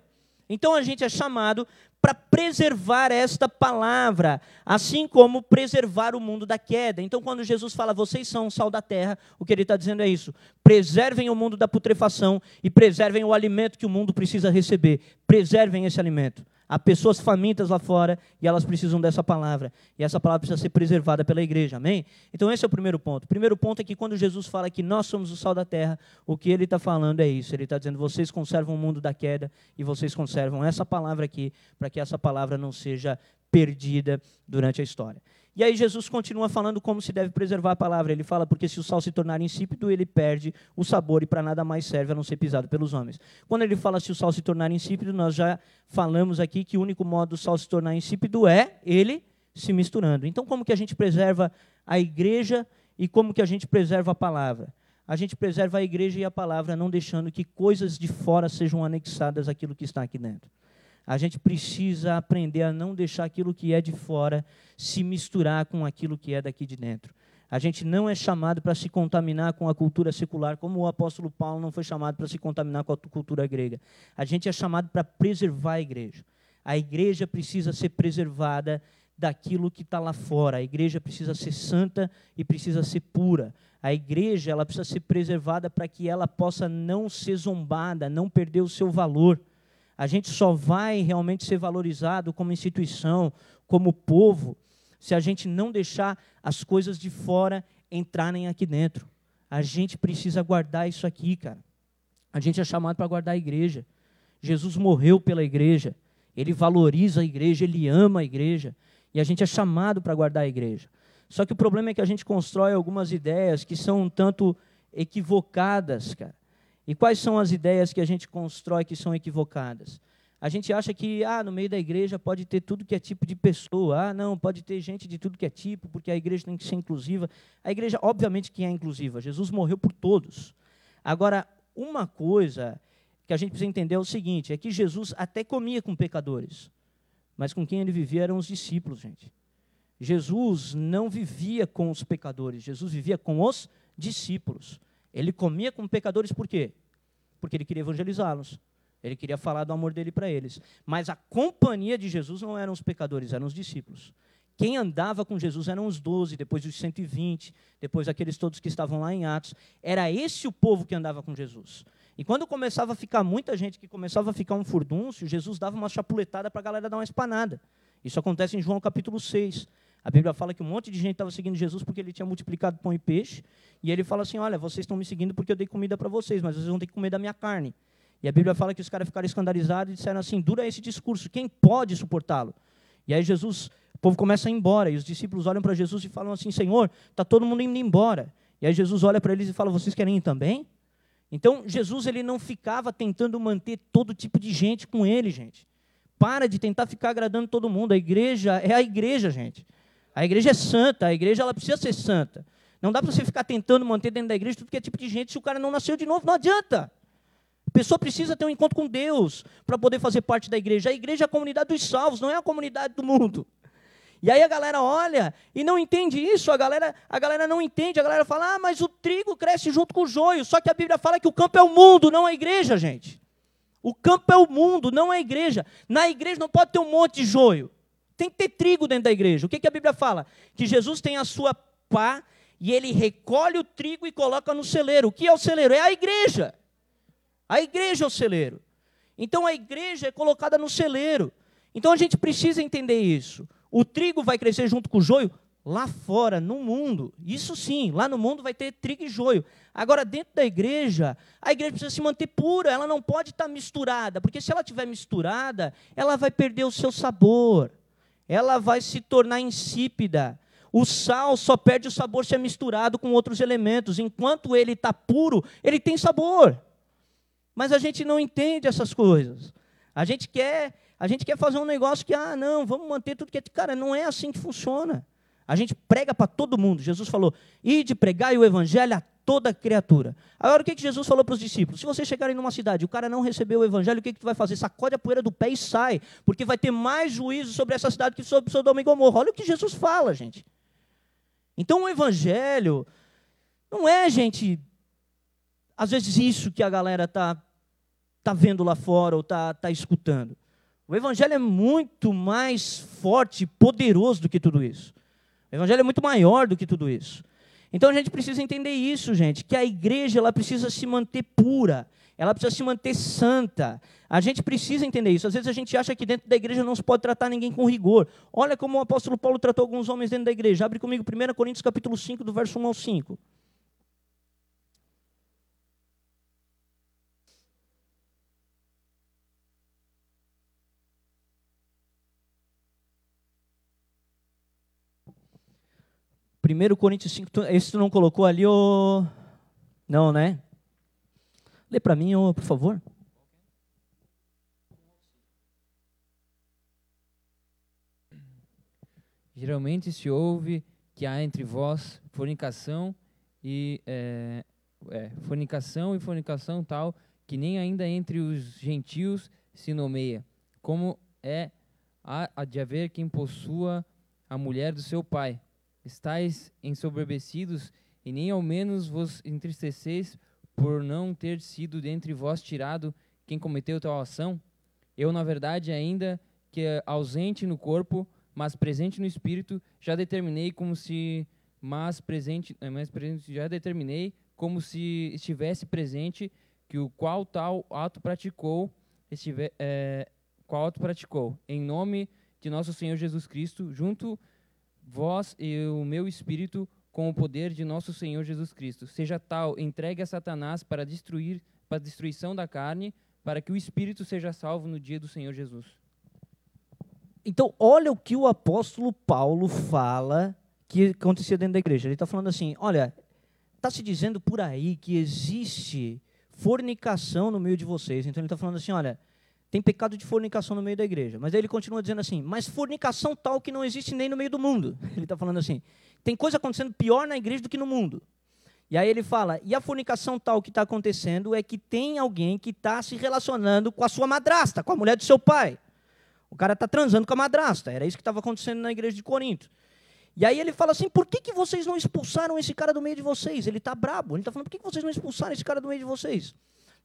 Então a gente é chamado para preservar esta palavra, assim como preservar o mundo da queda. Então, quando Jesus fala, vocês são o sal da terra, o que ele está dizendo é isso: preservem o mundo da putrefação e preservem o alimento que o mundo precisa receber. Preservem esse alimento. Há pessoas famintas lá fora e elas precisam dessa palavra. E essa palavra precisa ser preservada pela igreja, amém? Então, esse é o primeiro ponto. O primeiro ponto é que quando Jesus fala que nós somos o sal da terra, o que ele está falando é isso. Ele está dizendo: vocês conservam o mundo da queda e vocês conservam essa palavra aqui, para que essa palavra não seja perdida durante a história. E aí Jesus continua falando como se deve preservar a palavra. Ele fala, porque se o sal se tornar insípido, ele perde o sabor e para nada mais serve a não ser pisado pelos homens. Quando ele fala se o sal se tornar insípido, nós já falamos aqui que o único modo do sal se tornar insípido é ele se misturando. Então, como que a gente preserva a igreja e como que a gente preserva a palavra? A gente preserva a igreja e a palavra, não deixando que coisas de fora sejam anexadas àquilo que está aqui dentro. A gente precisa aprender a não deixar aquilo que é de fora se misturar com aquilo que é daqui de dentro. A gente não é chamado para se contaminar com a cultura secular, como o apóstolo Paulo não foi chamado para se contaminar com a cultura grega. A gente é chamado para preservar a igreja. A igreja precisa ser preservada daquilo que está lá fora. A igreja precisa ser santa e precisa ser pura. A igreja ela precisa ser preservada para que ela possa não ser zombada, não perder o seu valor. A gente só vai realmente ser valorizado como instituição, como povo, se a gente não deixar as coisas de fora entrarem aqui dentro. A gente precisa guardar isso aqui, cara. A gente é chamado para guardar a igreja. Jesus morreu pela igreja. Ele valoriza a igreja, ele ama a igreja. E a gente é chamado para guardar a igreja. Só que o problema é que a gente constrói algumas ideias que são um tanto equivocadas, cara. E quais são as ideias que a gente constrói que são equivocadas? A gente acha que ah, no meio da igreja pode ter tudo que é tipo de pessoa. Ah, não, pode ter gente de tudo que é tipo, porque a igreja tem que ser inclusiva. A igreja, obviamente, que é inclusiva. Jesus morreu por todos. Agora, uma coisa que a gente precisa entender é o seguinte: é que Jesus até comia com pecadores, mas com quem ele vivia eram os discípulos, gente. Jesus não vivia com os pecadores, Jesus vivia com os discípulos. Ele comia com pecadores por quê? Porque ele queria evangelizá-los. Ele queria falar do amor dele para eles. Mas a companhia de Jesus não eram os pecadores, eram os discípulos. quem andava com Jesus eram os doze, depois os 120, depois aqueles todos que estavam lá em Atos. Era esse o povo que andava com Jesus. E quando começava a ficar muita gente, que começava a ficar um furdúncio, Jesus dava uma chapuletada para a galera dar uma espanada. Isso acontece em João capítulo 6. A Bíblia fala que um monte de gente estava seguindo Jesus porque ele tinha multiplicado pão e peixe. E ele fala assim: Olha, vocês estão me seguindo porque eu dei comida para vocês, mas vocês vão ter que comer da minha carne. E a Bíblia fala que os caras ficaram escandalizados e disseram assim: Dura esse discurso, quem pode suportá-lo? E aí Jesus, o povo começa a ir embora. E os discípulos olham para Jesus e falam assim: Senhor, está todo mundo indo embora. E aí Jesus olha para eles e fala: Vocês querem ir também? Então Jesus ele não ficava tentando manter todo tipo de gente com ele, gente. Para de tentar ficar agradando todo mundo. A igreja é a igreja, gente. A igreja é santa, a igreja ela precisa ser santa. Não dá para você ficar tentando manter dentro da igreja tudo que é tipo de gente se o cara não nasceu de novo, não adianta. A pessoa precisa ter um encontro com Deus para poder fazer parte da igreja. A igreja é a comunidade dos salvos, não é a comunidade do mundo. E aí a galera olha e não entende isso, a galera, a galera não entende, a galera fala, ah, mas o trigo cresce junto com o joio. Só que a Bíblia fala que o campo é o mundo, não a igreja, gente. O campo é o mundo, não a igreja. Na igreja não pode ter um monte de joio. Tem que ter trigo dentro da igreja. O que, que a Bíblia fala? Que Jesus tem a sua pá e ele recolhe o trigo e coloca no celeiro. O que é o celeiro? É a igreja. A igreja é o celeiro. Então a igreja é colocada no celeiro. Então a gente precisa entender isso. O trigo vai crescer junto com o joio lá fora, no mundo. Isso sim, lá no mundo vai ter trigo e joio. Agora, dentro da igreja, a igreja precisa se manter pura, ela não pode estar misturada, porque se ela estiver misturada, ela vai perder o seu sabor ela vai se tornar insípida. O sal só perde o sabor se é misturado com outros elementos. Enquanto ele está puro, ele tem sabor. Mas a gente não entende essas coisas. A gente quer, a gente quer fazer um negócio que, ah, não, vamos manter tudo que é. Cara, não é assim que funciona. A gente prega para todo mundo. Jesus falou: ide pregar o evangelho a toda criatura. Agora, o que, que Jesus falou para os discípulos? Se vocês chegarem numa cidade e o cara não recebeu o evangelho, o que, que tu vai fazer? Sacode a poeira do pé e sai, porque vai ter mais juízo sobre essa cidade que sobre Sodoma e Gomorra. Olha o que Jesus fala, gente. Então, o evangelho não é, gente, às vezes isso que a galera está tá vendo lá fora ou está tá escutando. O evangelho é muito mais forte, poderoso do que tudo isso. O evangelho é muito maior do que tudo isso. Então a gente precisa entender isso, gente, que a igreja ela precisa se manter pura, ela precisa se manter santa. A gente precisa entender isso. Às vezes a gente acha que dentro da igreja não se pode tratar ninguém com rigor. Olha como o apóstolo Paulo tratou alguns homens dentro da igreja. Abre comigo 1 Coríntios capítulo 5, do verso 1 ao 5. 1 Coríntios 5, esse tu não colocou ali, ô... Não, né? Lê para mim, por favor. Geralmente se ouve que há entre vós fornicação e é, é, fornicação e fornicação tal que nem ainda entre os gentios se nomeia, como é a de haver quem possua a mulher do seu pai, estáis ensoberbecidos e nem ao menos vos entristeceis por não ter sido dentre vós tirado quem cometeu tal ação? Eu, na verdade, ainda que ausente no corpo, mas presente no espírito, já determinei como se mas presente, eh, mas presente já determinei como se estivesse presente que o qual tal ato praticou, estiver, é, qual ato praticou, em nome de nosso Senhor Jesus Cristo, junto vós e o meu espírito com o poder de nosso Senhor Jesus Cristo. Seja tal entregue a Satanás para destruir, para a destruição da carne, para que o espírito seja salvo no dia do Senhor Jesus. Então, olha o que o apóstolo Paulo fala que acontecia dentro da igreja. Ele está falando assim: olha, está se dizendo por aí que existe fornicação no meio de vocês. Então, ele está falando assim: olha, tem pecado de fornicação no meio da igreja. Mas ele continua dizendo assim: mas fornicação tal que não existe nem no meio do mundo. *laughs* Ele está falando assim: tem coisa acontecendo pior na igreja do que no mundo. E aí ele fala: e a fornicação tal que está acontecendo é que tem alguém que está se relacionando com a sua madrasta, com a mulher do seu pai. O cara está transando com a madrasta. Era isso que estava acontecendo na igreja de Corinto. E aí ele fala assim: por que, que vocês não expulsaram esse cara do meio de vocês? Ele está brabo. Ele está falando: por que, que vocês não expulsaram esse cara do meio de vocês?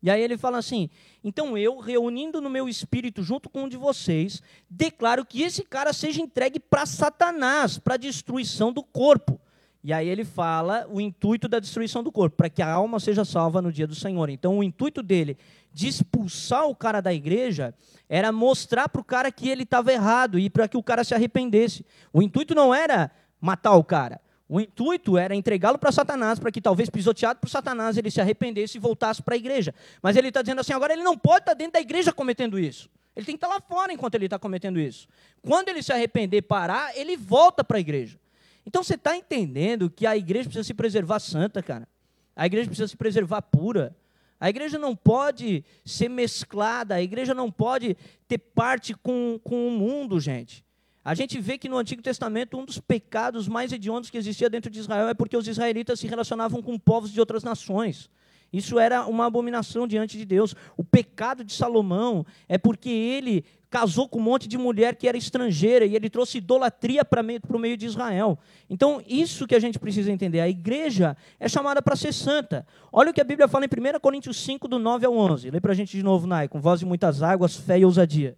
E aí ele fala assim: então eu, reunindo no meu espírito junto com um de vocês, declaro que esse cara seja entregue para Satanás, para a destruição do corpo. E aí ele fala o intuito da destruição do corpo, para que a alma seja salva no dia do Senhor. Então o intuito dele de expulsar o cara da igreja era mostrar para o cara que ele estava errado e para que o cara se arrependesse. O intuito não era matar o cara. O intuito era entregá-lo para Satanás, para que talvez pisoteado por Satanás ele se arrependesse e voltasse para a igreja. Mas ele está dizendo assim: agora ele não pode estar tá dentro da igreja cometendo isso. Ele tem que estar tá lá fora enquanto ele está cometendo isso. Quando ele se arrepender parar, ele volta para a igreja. Então você está entendendo que a igreja precisa se preservar santa, cara. A igreja precisa se preservar pura. A igreja não pode ser mesclada, a igreja não pode ter parte com, com o mundo, gente. A gente vê que no Antigo Testamento um dos pecados mais hediondos que existia dentro de Israel é porque os israelitas se relacionavam com povos de outras nações. Isso era uma abominação diante de Deus. O pecado de Salomão é porque ele casou com um monte de mulher que era estrangeira e ele trouxe idolatria para o meio de Israel. Então, isso que a gente precisa entender. A igreja é chamada para ser santa. Olha o que a Bíblia fala em 1 Coríntios 5, do 9 ao 11. Lê para a gente de novo, Nai, com voz de muitas águas, fé e ousadia.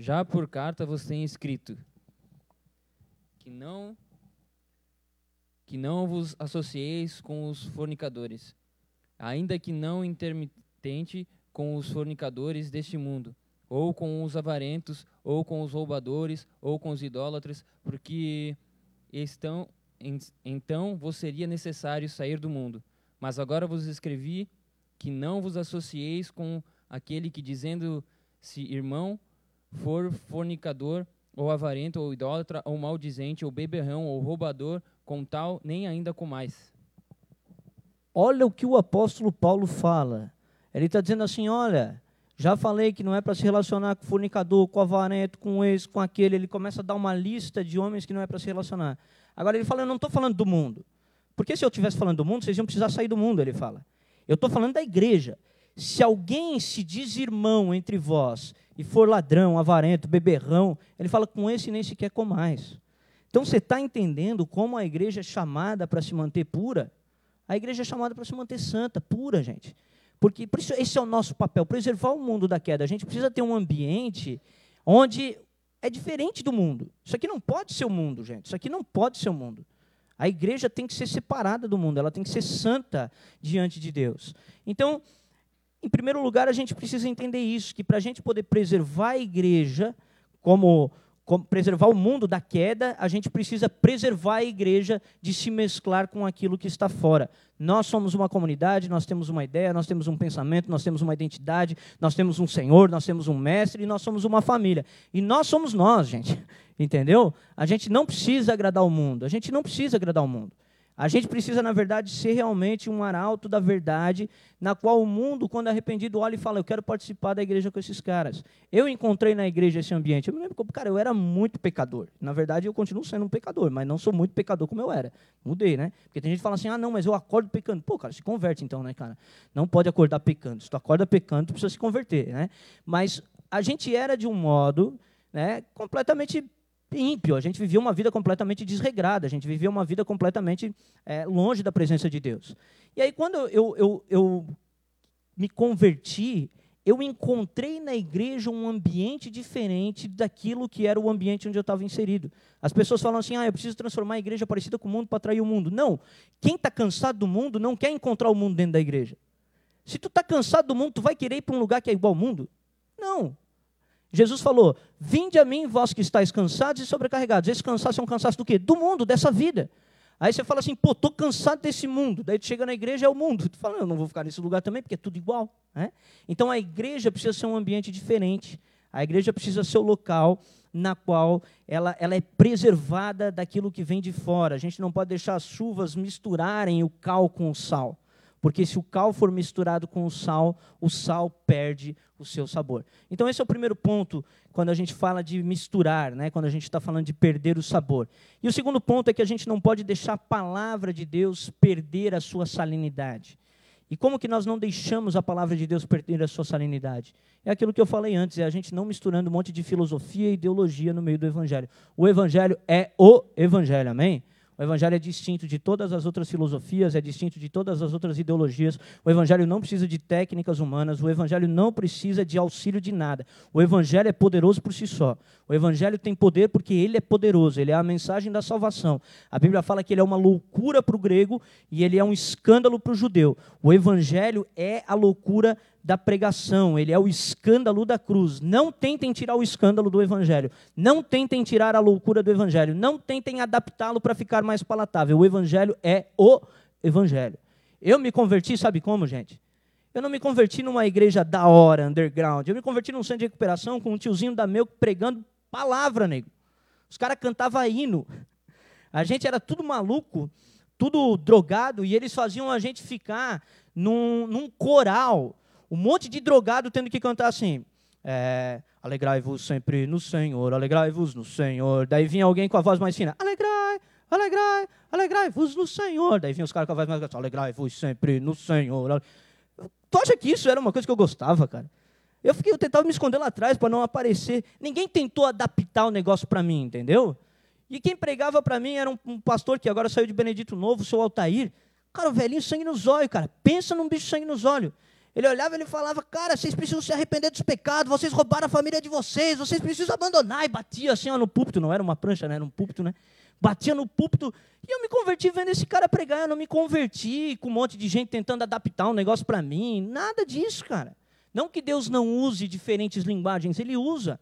Já por carta vos tenho escrito que não que não vos associeis com os fornicadores, ainda que não intermitente com os fornicadores deste mundo, ou com os avarentos, ou com os roubadores, ou com os idólatras, porque estão então vos seria necessário sair do mundo. Mas agora vos escrevi que não vos associeis com aquele que dizendo-se irmão for fornicador, ou avarento, ou idólatra, ou maldizente, ou beberrão, ou roubador, com tal, nem ainda com mais. Olha o que o apóstolo Paulo fala. Ele está dizendo assim: olha, já falei que não é para se relacionar com fornicador, com avarento, com esse, com aquele. Ele começa a dar uma lista de homens que não é para se relacionar. Agora ele fala: eu não estou falando do mundo. Porque se eu estivesse falando do mundo, vocês iam precisar sair do mundo, ele fala. Eu estou falando da igreja. Se alguém se diz irmão entre vós e for ladrão, avarento, beberrão, ele fala com esse nem sequer com mais. Então você está entendendo como a igreja é chamada para se manter pura? A igreja é chamada para se manter santa, pura, gente. Porque por isso esse é o nosso papel, preservar o mundo da queda. A gente precisa ter um ambiente onde é diferente do mundo. Isso aqui não pode ser o mundo, gente. Isso aqui não pode ser o mundo. A igreja tem que ser separada do mundo, ela tem que ser santa diante de Deus. Então, em primeiro lugar, a gente precisa entender isso, que para a gente poder preservar a igreja, como, como, preservar o mundo da queda, a gente precisa preservar a igreja de se mesclar com aquilo que está fora. Nós somos uma comunidade, nós temos uma ideia, nós temos um pensamento, nós temos uma identidade, nós temos um Senhor, nós temos um mestre e nós somos uma família. E nós somos nós, gente. *laughs* Entendeu? A gente não precisa agradar o mundo, a gente não precisa agradar o mundo. A gente precisa, na verdade, ser realmente um arauto da verdade, na qual o mundo, quando é arrependido, olha e fala: Eu quero participar da igreja com esses caras. Eu encontrei na igreja esse ambiente. Eu me lembro, cara, eu era muito pecador. Na verdade, eu continuo sendo um pecador, mas não sou muito pecador como eu era. Mudei, né? Porque tem gente que fala assim: Ah, não, mas eu acordo pecando. Pô, cara, se converte então, né, cara? Não pode acordar pecando. Se tu acorda pecando, tu precisa se converter, né? Mas a gente era de um modo né, completamente ímpio, a gente vivia uma vida completamente desregrada, a gente vivia uma vida completamente é, longe da presença de Deus. E aí, quando eu, eu, eu me converti, eu encontrei na igreja um ambiente diferente daquilo que era o ambiente onde eu estava inserido. As pessoas falam assim: ah, eu preciso transformar a igreja parecida com o mundo para atrair o mundo. Não. Quem está cansado do mundo não quer encontrar o mundo dentro da igreja. Se tu está cansado do mundo, tu vai querer ir para um lugar que é igual ao mundo? Não. Jesus falou: Vinde a mim, vós que estáis cansados e sobrecarregados. Esse cansaço é um cansaço do quê? Do mundo, dessa vida. Aí você fala assim, pô, estou cansado desse mundo. Daí tu chega na igreja, é o mundo. Tu fala, eu não vou ficar nesse lugar também, porque é tudo igual. Né? Então a igreja precisa ser um ambiente diferente. A igreja precisa ser o local na qual ela, ela é preservada daquilo que vem de fora. A gente não pode deixar as chuvas misturarem o cal com o sal. Porque se o cal for misturado com o sal, o sal perde o seu sabor. Então esse é o primeiro ponto quando a gente fala de misturar, né? quando a gente está falando de perder o sabor. E o segundo ponto é que a gente não pode deixar a palavra de Deus perder a sua salinidade. E como que nós não deixamos a palavra de Deus perder a sua salinidade? É aquilo que eu falei antes, é a gente não misturando um monte de filosofia e ideologia no meio do evangelho. O evangelho é o evangelho, amém? O evangelho é distinto de todas as outras filosofias, é distinto de todas as outras ideologias. O evangelho não precisa de técnicas humanas, o evangelho não precisa de auxílio de nada. O evangelho é poderoso por si só. O evangelho tem poder porque ele é poderoso, ele é a mensagem da salvação. A Bíblia fala que ele é uma loucura para o grego e ele é um escândalo para o judeu. O evangelho é a loucura da pregação, ele é o escândalo da cruz. Não tentem tirar o escândalo do evangelho, não tentem tirar a loucura do evangelho, não tentem adaptá-lo para ficar mais palatável. O evangelho é o evangelho. Eu me converti, sabe como, gente? Eu não me converti numa igreja da hora, underground. Eu me converti num centro de recuperação com um tiozinho da meu pregando palavra, nego. Os caras cantavam hino. A gente era tudo maluco, tudo drogado, e eles faziam a gente ficar num, num coral um monte de drogado tendo que cantar assim. É, alegrai-vos sempre no Senhor, alegrai-vos no Senhor. Daí vinha alguém com a voz mais fina, alegrai, alegrai, alegrai-vos no Senhor. Daí vinha os caras com a voz mais alegrai-vos sempre no Senhor. Tu acha que isso era uma coisa que eu gostava, cara? Eu fiquei, eu tentava me esconder lá atrás para não aparecer. Ninguém tentou adaptar o negócio para mim, entendeu? E quem pregava para mim era um, um, pastor que agora saiu de Benedito Novo, o seu Altair. Cara, o velhinho sangue nos olhos, cara. Pensa num bicho sangue nos olhos. Ele olhava e ele falava, cara, vocês precisam se arrepender dos pecados, vocês roubaram a família de vocês, vocês precisam abandonar. E batia assim ó, no púlpito, não era uma prancha, né? era um púlpito, né? Batia no púlpito. E eu me converti vendo esse cara pregar, eu não me converti com um monte de gente tentando adaptar um negócio para mim. Nada disso, cara. Não que Deus não use diferentes linguagens, Ele usa.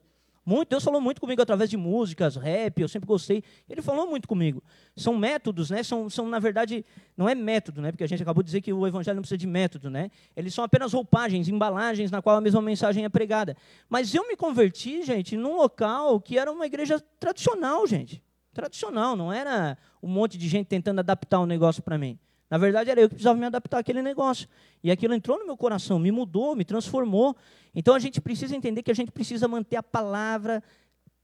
Muito, Deus falou muito comigo através de músicas, rap, eu sempre gostei. Ele falou muito comigo. São métodos, né? São, são na verdade, não é método, né? Porque a gente acabou de dizer que o evangelho não precisa de método, né? Eles são apenas roupagens, embalagens na qual a mesma mensagem é pregada. Mas eu me converti, gente, num local que era uma igreja tradicional, gente. Tradicional, não era um monte de gente tentando adaptar o um negócio para mim. Na verdade, era eu que precisava me adaptar àquele negócio. E aquilo entrou no meu coração, me mudou, me transformou. Então a gente precisa entender que a gente precisa manter a palavra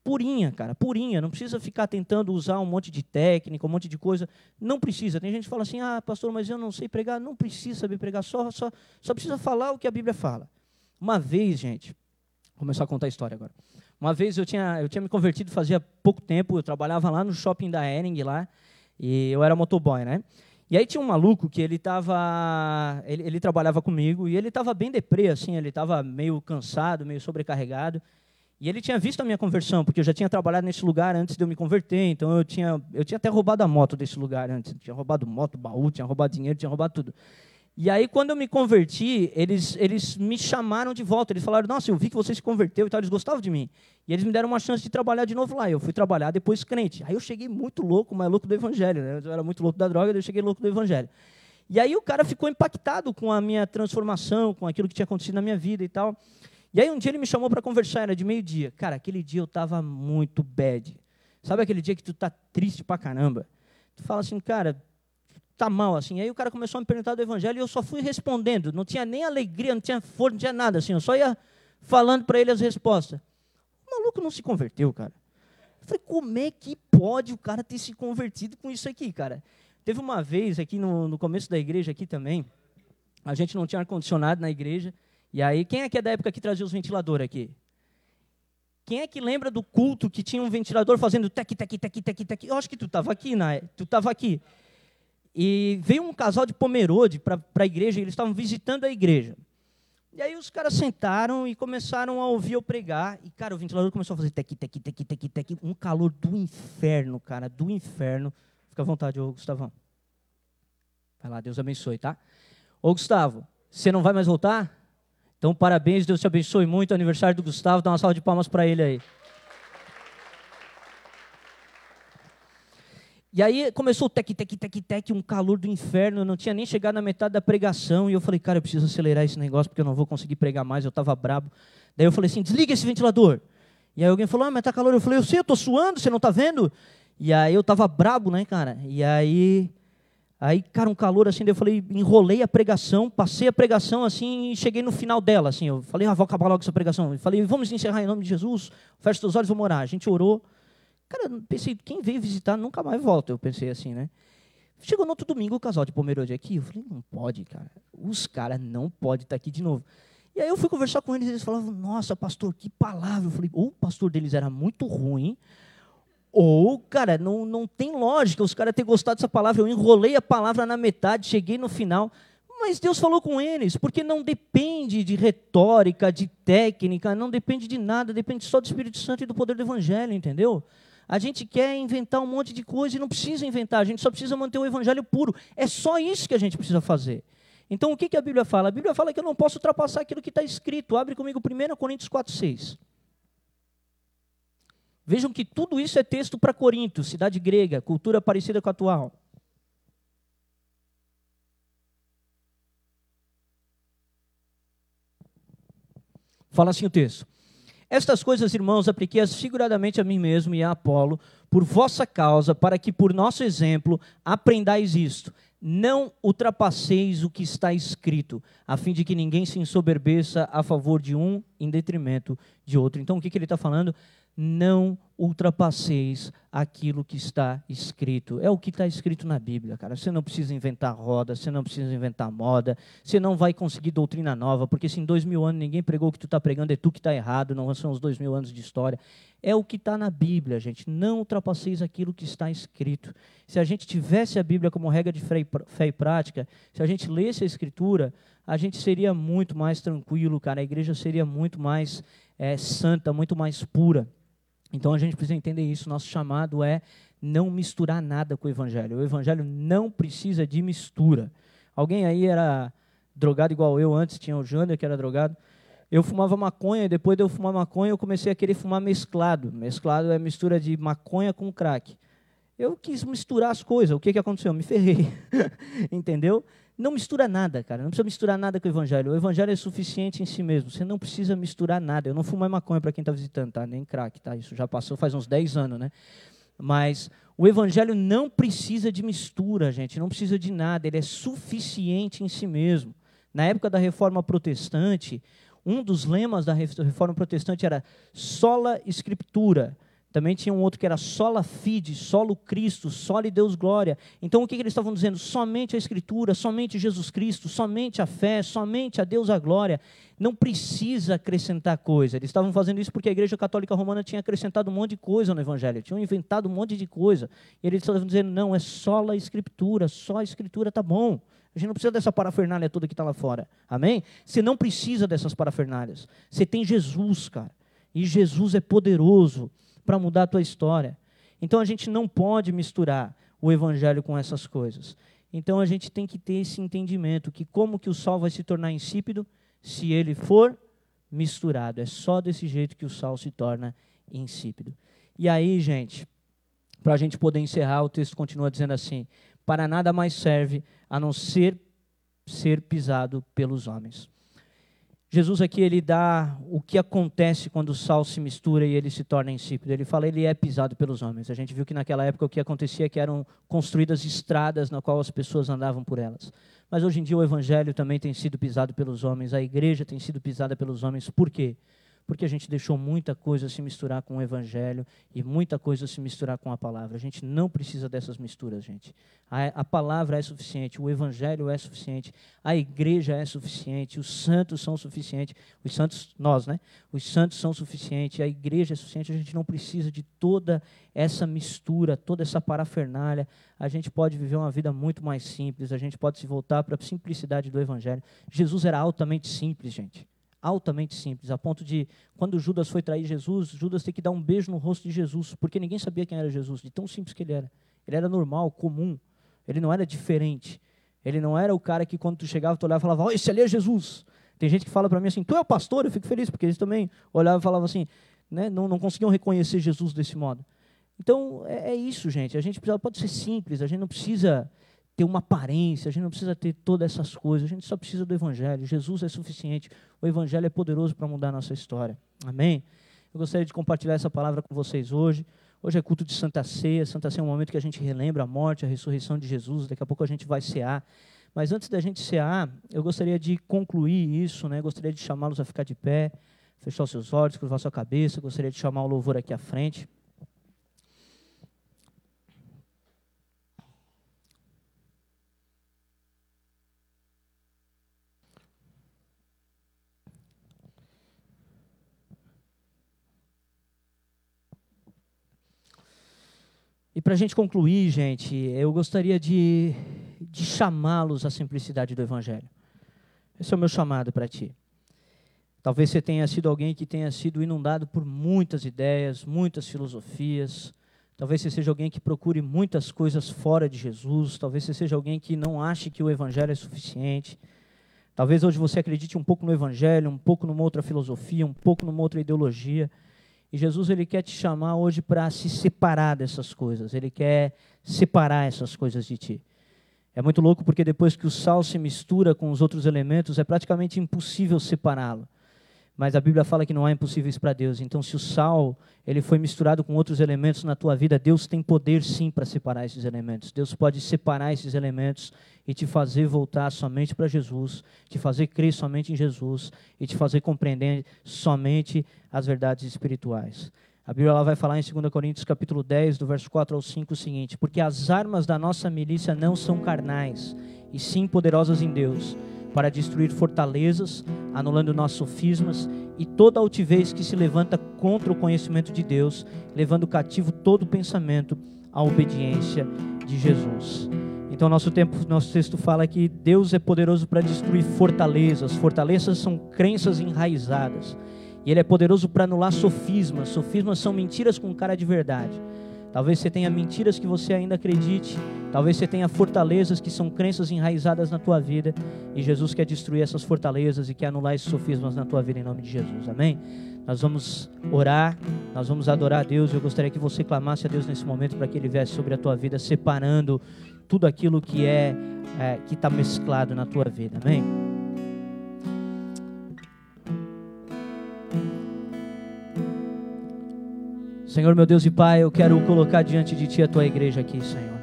purinha, cara, purinha. Não precisa ficar tentando usar um monte de técnica, um monte de coisa. Não precisa. Tem gente que fala assim: ah, pastor, mas eu não sei pregar. Não precisa saber pregar, só, só, só precisa falar o que a Bíblia fala. Uma vez, gente, vou começar a contar a história agora. Uma vez eu tinha, eu tinha me convertido fazia pouco tempo, eu trabalhava lá no shopping da Ering lá, e eu era motoboy, né? E aí tinha um maluco que ele tava, ele, ele trabalhava comigo e ele estava bem deprê, assim, ele estava meio cansado, meio sobrecarregado. E ele tinha visto a minha conversão, porque eu já tinha trabalhado nesse lugar antes de eu me converter, então eu tinha, eu tinha até roubado a moto desse lugar antes. Tinha roubado moto, baú, tinha roubado dinheiro, tinha roubado tudo. E aí, quando eu me converti, eles, eles me chamaram de volta. Eles falaram: Nossa, eu vi que você se converteu e tal. Eles gostavam de mim. E eles me deram uma chance de trabalhar de novo lá. Eu fui trabalhar depois crente. Aí eu cheguei muito louco, mas louco do evangelho. Né? Eu era muito louco da droga, eu cheguei louco do evangelho. E aí o cara ficou impactado com a minha transformação, com aquilo que tinha acontecido na minha vida e tal. E aí um dia ele me chamou para conversar, era de meio-dia. Cara, aquele dia eu estava muito bad. Sabe aquele dia que tu tá triste pra caramba? Tu fala assim, cara, tá mal, assim. Aí o cara começou a me perguntar do evangelho e eu só fui respondendo. Não tinha nem alegria, não tinha força, não tinha nada, assim. Eu só ia falando para ele as respostas. O maluco não se converteu, cara. Eu falei, como é que pode o cara ter se convertido com isso aqui, cara? Teve uma vez aqui no, no começo da igreja aqui também, a gente não tinha ar-condicionado na igreja, e aí, quem é que é da época que trazia os ventiladores aqui? Quem é que lembra do culto que tinha um ventilador fazendo tec, tec, tec, tec, tec? Eu acho que tu estava aqui, né? Tu estava aqui. E veio um casal de Pomerode para a igreja, eles estavam visitando a igreja. E aí os caras sentaram e começaram a ouvir eu pregar. E, cara, o ventilador começou a fazer tec, tec, tec, tec, tec. Um calor do inferno, cara, do inferno. Fica à vontade, ô Gustavão. Vai lá, Deus abençoe, tá? Ô Gustavo, você não vai mais voltar? Então, parabéns, Deus te abençoe muito. Aniversário do Gustavo, dá uma salva de palmas para ele aí. E aí começou o tec, tec, tec, tec, um calor do inferno, eu não tinha nem chegado na metade da pregação, e eu falei, cara, eu preciso acelerar esse negócio, porque eu não vou conseguir pregar mais, eu estava brabo. Daí eu falei assim, desliga esse ventilador. E aí alguém falou, ah, mas tá calor. Eu falei, eu sei, eu estou suando, você não está vendo? E aí eu estava brabo, né, cara? E aí, aí, cara, um calor assim, daí eu falei, enrolei a pregação, passei a pregação assim e cheguei no final dela, assim, eu falei, ah, vou acabar logo essa pregação. Eu falei, vamos encerrar em nome de Jesus, fecha os olhos, vamos orar. A gente orou, Cara, pensei, quem veio visitar nunca mais volta, eu pensei assim, né? Chegou no outro domingo o casal de Pomerode aqui, eu falei, não pode, cara. Os caras não podem estar aqui de novo. E aí eu fui conversar com eles, eles falavam, nossa, pastor, que palavra. Eu falei, ou o pastor deles era muito ruim, Ou, cara, não, não tem lógica os caras terem gostado dessa palavra. Eu enrolei a palavra na metade, cheguei no final. Mas Deus falou com eles, porque não depende de retórica, de técnica, não depende de nada, depende só do Espírito Santo e do poder do Evangelho, entendeu? A gente quer inventar um monte de coisa e não precisa inventar, a gente só precisa manter o Evangelho puro. É só isso que a gente precisa fazer. Então, o que, que a Bíblia fala? A Bíblia fala que eu não posso ultrapassar aquilo que está escrito. Abre comigo 1 Coríntios 4, 6. Vejam que tudo isso é texto para Corinto, cidade grega, cultura parecida com a atual. Fala assim o texto. Estas coisas, irmãos, apliquei-as figuradamente a mim mesmo e a Apolo, por vossa causa, para que por nosso exemplo aprendais isto. Não ultrapasseis o que está escrito, a fim de que ninguém se ensoberbeça a favor de um em detrimento de outro. Então, o que, que ele está falando? Não ultrapasseis aquilo que está escrito. É o que está escrito na Bíblia, cara. Você não precisa inventar roda, você não precisa inventar moda, você não vai conseguir doutrina nova, porque se em dois mil anos ninguém pregou o que tu está pregando, é tu que está errado, não são os dois mil anos de história. É o que está na Bíblia, gente. Não ultrapasseis aquilo que está escrito. Se a gente tivesse a Bíblia como regra de fé e prática, se a gente lesse a Escritura, a gente seria muito mais tranquilo, cara. A igreja seria muito mais é, santa, muito mais pura. Então a gente precisa entender isso. Nosso chamado é não misturar nada com o evangelho. O evangelho não precisa de mistura. Alguém aí era drogado igual eu antes, tinha o Jander que era drogado. Eu fumava maconha e depois de eu fumar maconha eu comecei a querer fumar mesclado. Mesclado é mistura de maconha com crack. Eu quis misturar as coisas. O que, que aconteceu? Eu me ferrei. *laughs* Entendeu? Não mistura nada, cara. Não precisa misturar nada com o evangelho. O evangelho é suficiente em si mesmo. Você não precisa misturar nada. Eu não fumo mais maconha para quem está visitando, tá? Nem crack, tá? Isso já passou faz uns 10 anos, né? Mas o evangelho não precisa de mistura, gente. Não precisa de nada. Ele é suficiente em si mesmo. Na época da reforma protestante, um dos lemas da reforma protestante era sola escritura. Também tinha um outro que era sola fide, solo Cristo, sole Deus glória. Então o que, que eles estavam dizendo? Somente a Escritura, somente Jesus Cristo, somente a fé, somente a Deus a glória. Não precisa acrescentar coisa. Eles estavam fazendo isso porque a Igreja Católica Romana tinha acrescentado um monte de coisa no Evangelho, tinham inventado um monte de coisa. E eles estavam dizendo: não, é só a Escritura, só a Escritura está bom. A gente não precisa dessa parafernália toda que está lá fora. Amém? Você não precisa dessas parafernálias. Você tem Jesus, cara. E Jesus é poderoso para mudar a tua história. Então a gente não pode misturar o evangelho com essas coisas. Então a gente tem que ter esse entendimento que como que o sal vai se tornar insípido se ele for misturado. É só desse jeito que o sal se torna insípido. E aí, gente, para a gente poder encerrar, o texto continua dizendo assim: para nada mais serve a não ser ser pisado pelos homens. Jesus aqui ele dá o que acontece quando o sal se mistura e ele se torna insípido. Ele fala ele é pisado pelos homens. A gente viu que naquela época o que acontecia é que eram construídas estradas na qual as pessoas andavam por elas. Mas hoje em dia o evangelho também tem sido pisado pelos homens, a igreja tem sido pisada pelos homens. Por quê? Porque a gente deixou muita coisa se misturar com o evangelho e muita coisa se misturar com a palavra. A gente não precisa dessas misturas, gente. A, a, palavra é suficiente, o evangelho é suficiente, a igreja é suficiente, os santos são suficientes, os santos, nós, né? Os santos são suficientes, a igreja é suficiente, a gente não precisa de toda essa mistura, toda essa parafernália. A gente pode viver uma vida muito mais simples, a gente pode se voltar para a simplicidade do evangelho. Jesus era altamente simples, gente altamente simples, a ponto de, quando Judas foi trair Jesus, Judas tem que dar um beijo no rosto de Jesus, porque ninguém sabia quem era Jesus, de tão simples que ele era. Ele era normal, comum, ele não era diferente. Ele não era o cara que quando tu chegava, tu olhava e falava, oh, esse ali é Jesus. Tem gente que fala para mim assim, tu é o pastor? Eu fico feliz, porque eles também olhavam e falavam assim, né, não, não conseguiam reconhecer Jesus desse modo. Então, é, é isso, gente. A gente precisa, pode ser simples, a gente não precisa ter uma aparência, a gente não precisa ter todas essas coisas, a gente só precisa do Evangelho. Jesus é suficiente, o Evangelho é poderoso para mudar a nossa história. Amém? Eu gostaria de compartilhar essa palavra com vocês hoje. Hoje é culto de Santa Ceia. Santa Ceia é um momento que a gente relembra a morte, a ressurreição de Jesus. Daqui a pouco a gente vai cear. Mas antes da gente cear, eu gostaria de concluir isso, né? gostaria de chamá-los a ficar de pé, fechar os seus olhos, curvar sua cabeça. gostaria de chamar o louvor aqui à frente. E para a gente concluir, gente, eu gostaria de, de chamá-los à simplicidade do Evangelho. Esse é o meu chamado para ti. Talvez você tenha sido alguém que tenha sido inundado por muitas ideias, muitas filosofias. Talvez você seja alguém que procure muitas coisas fora de Jesus. Talvez você seja alguém que não ache que o Evangelho é suficiente. Talvez hoje você acredite um pouco no Evangelho, um pouco numa outra filosofia, um pouco numa outra ideologia. E Jesus ele quer te chamar hoje para se separar dessas coisas. Ele quer separar essas coisas de ti. É muito louco porque depois que o sal se mistura com os outros elementos, é praticamente impossível separá-lo. Mas a Bíblia fala que não há impossíveis para Deus. Então, se o sal ele foi misturado com outros elementos na tua vida, Deus tem poder sim para separar esses elementos. Deus pode separar esses elementos e te fazer voltar somente para Jesus, te fazer crer somente em Jesus e te fazer compreender somente as verdades espirituais. A Bíblia vai falar em 2 Coríntios capítulo 10, do verso 4 ao 5 o seguinte: "Porque as armas da nossa milícia não são carnais, e sim poderosas em Deus." Para destruir fortalezas, anulando nossos sofismas e toda altivez que se levanta contra o conhecimento de Deus, levando cativo todo pensamento à obediência de Jesus. Então, nosso tempo, nosso texto fala que Deus é poderoso para destruir fortalezas. Fortalezas são crenças enraizadas. E Ele é poderoso para anular sofismas. Sofismas são mentiras com cara de verdade. Talvez você tenha mentiras que você ainda acredite. Talvez você tenha fortalezas que são crenças enraizadas na tua vida. E Jesus quer destruir essas fortalezas e quer anular esses sofismas na tua vida em nome de Jesus. Amém? Nós vamos orar, nós vamos adorar a Deus. Eu gostaria que você clamasse a Deus nesse momento para que Ele viesse sobre a tua vida, separando tudo aquilo que é, é que está mesclado na tua vida. Amém? Senhor, meu Deus e Pai, eu quero colocar diante de Ti a Tua igreja aqui, Senhor.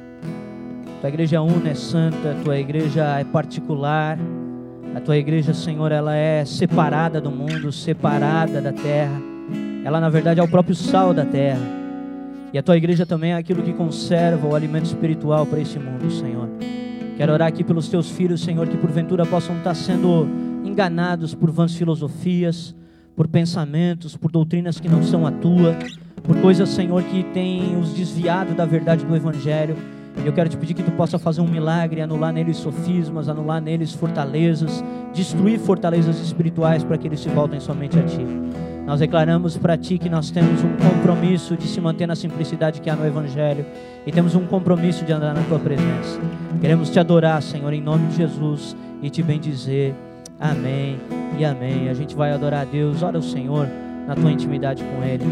Tua igreja é una, é santa, Tua igreja é particular. A Tua igreja, Senhor, ela é separada do mundo, separada da terra. Ela, na verdade, é o próprio sal da terra. E a Tua igreja também é aquilo que conserva o alimento espiritual para esse mundo, Senhor. Quero orar aqui pelos Teus filhos, Senhor, que porventura possam estar sendo enganados por vãs filosofias, por pensamentos, por doutrinas que não são a Tua por coisas, Senhor, que tem os desviado da verdade do Evangelho. Eu quero te pedir que tu possa fazer um milagre, anular neles sofismas, anular neles fortalezas, destruir fortalezas espirituais para que eles se voltem somente a ti. Nós declaramos para ti que nós temos um compromisso de se manter na simplicidade que há no Evangelho e temos um compromisso de andar na tua presença. Queremos te adorar, Senhor, em nome de Jesus e te bendizer. Amém e amém. A gente vai adorar a Deus. Ora o Senhor na tua intimidade com Ele.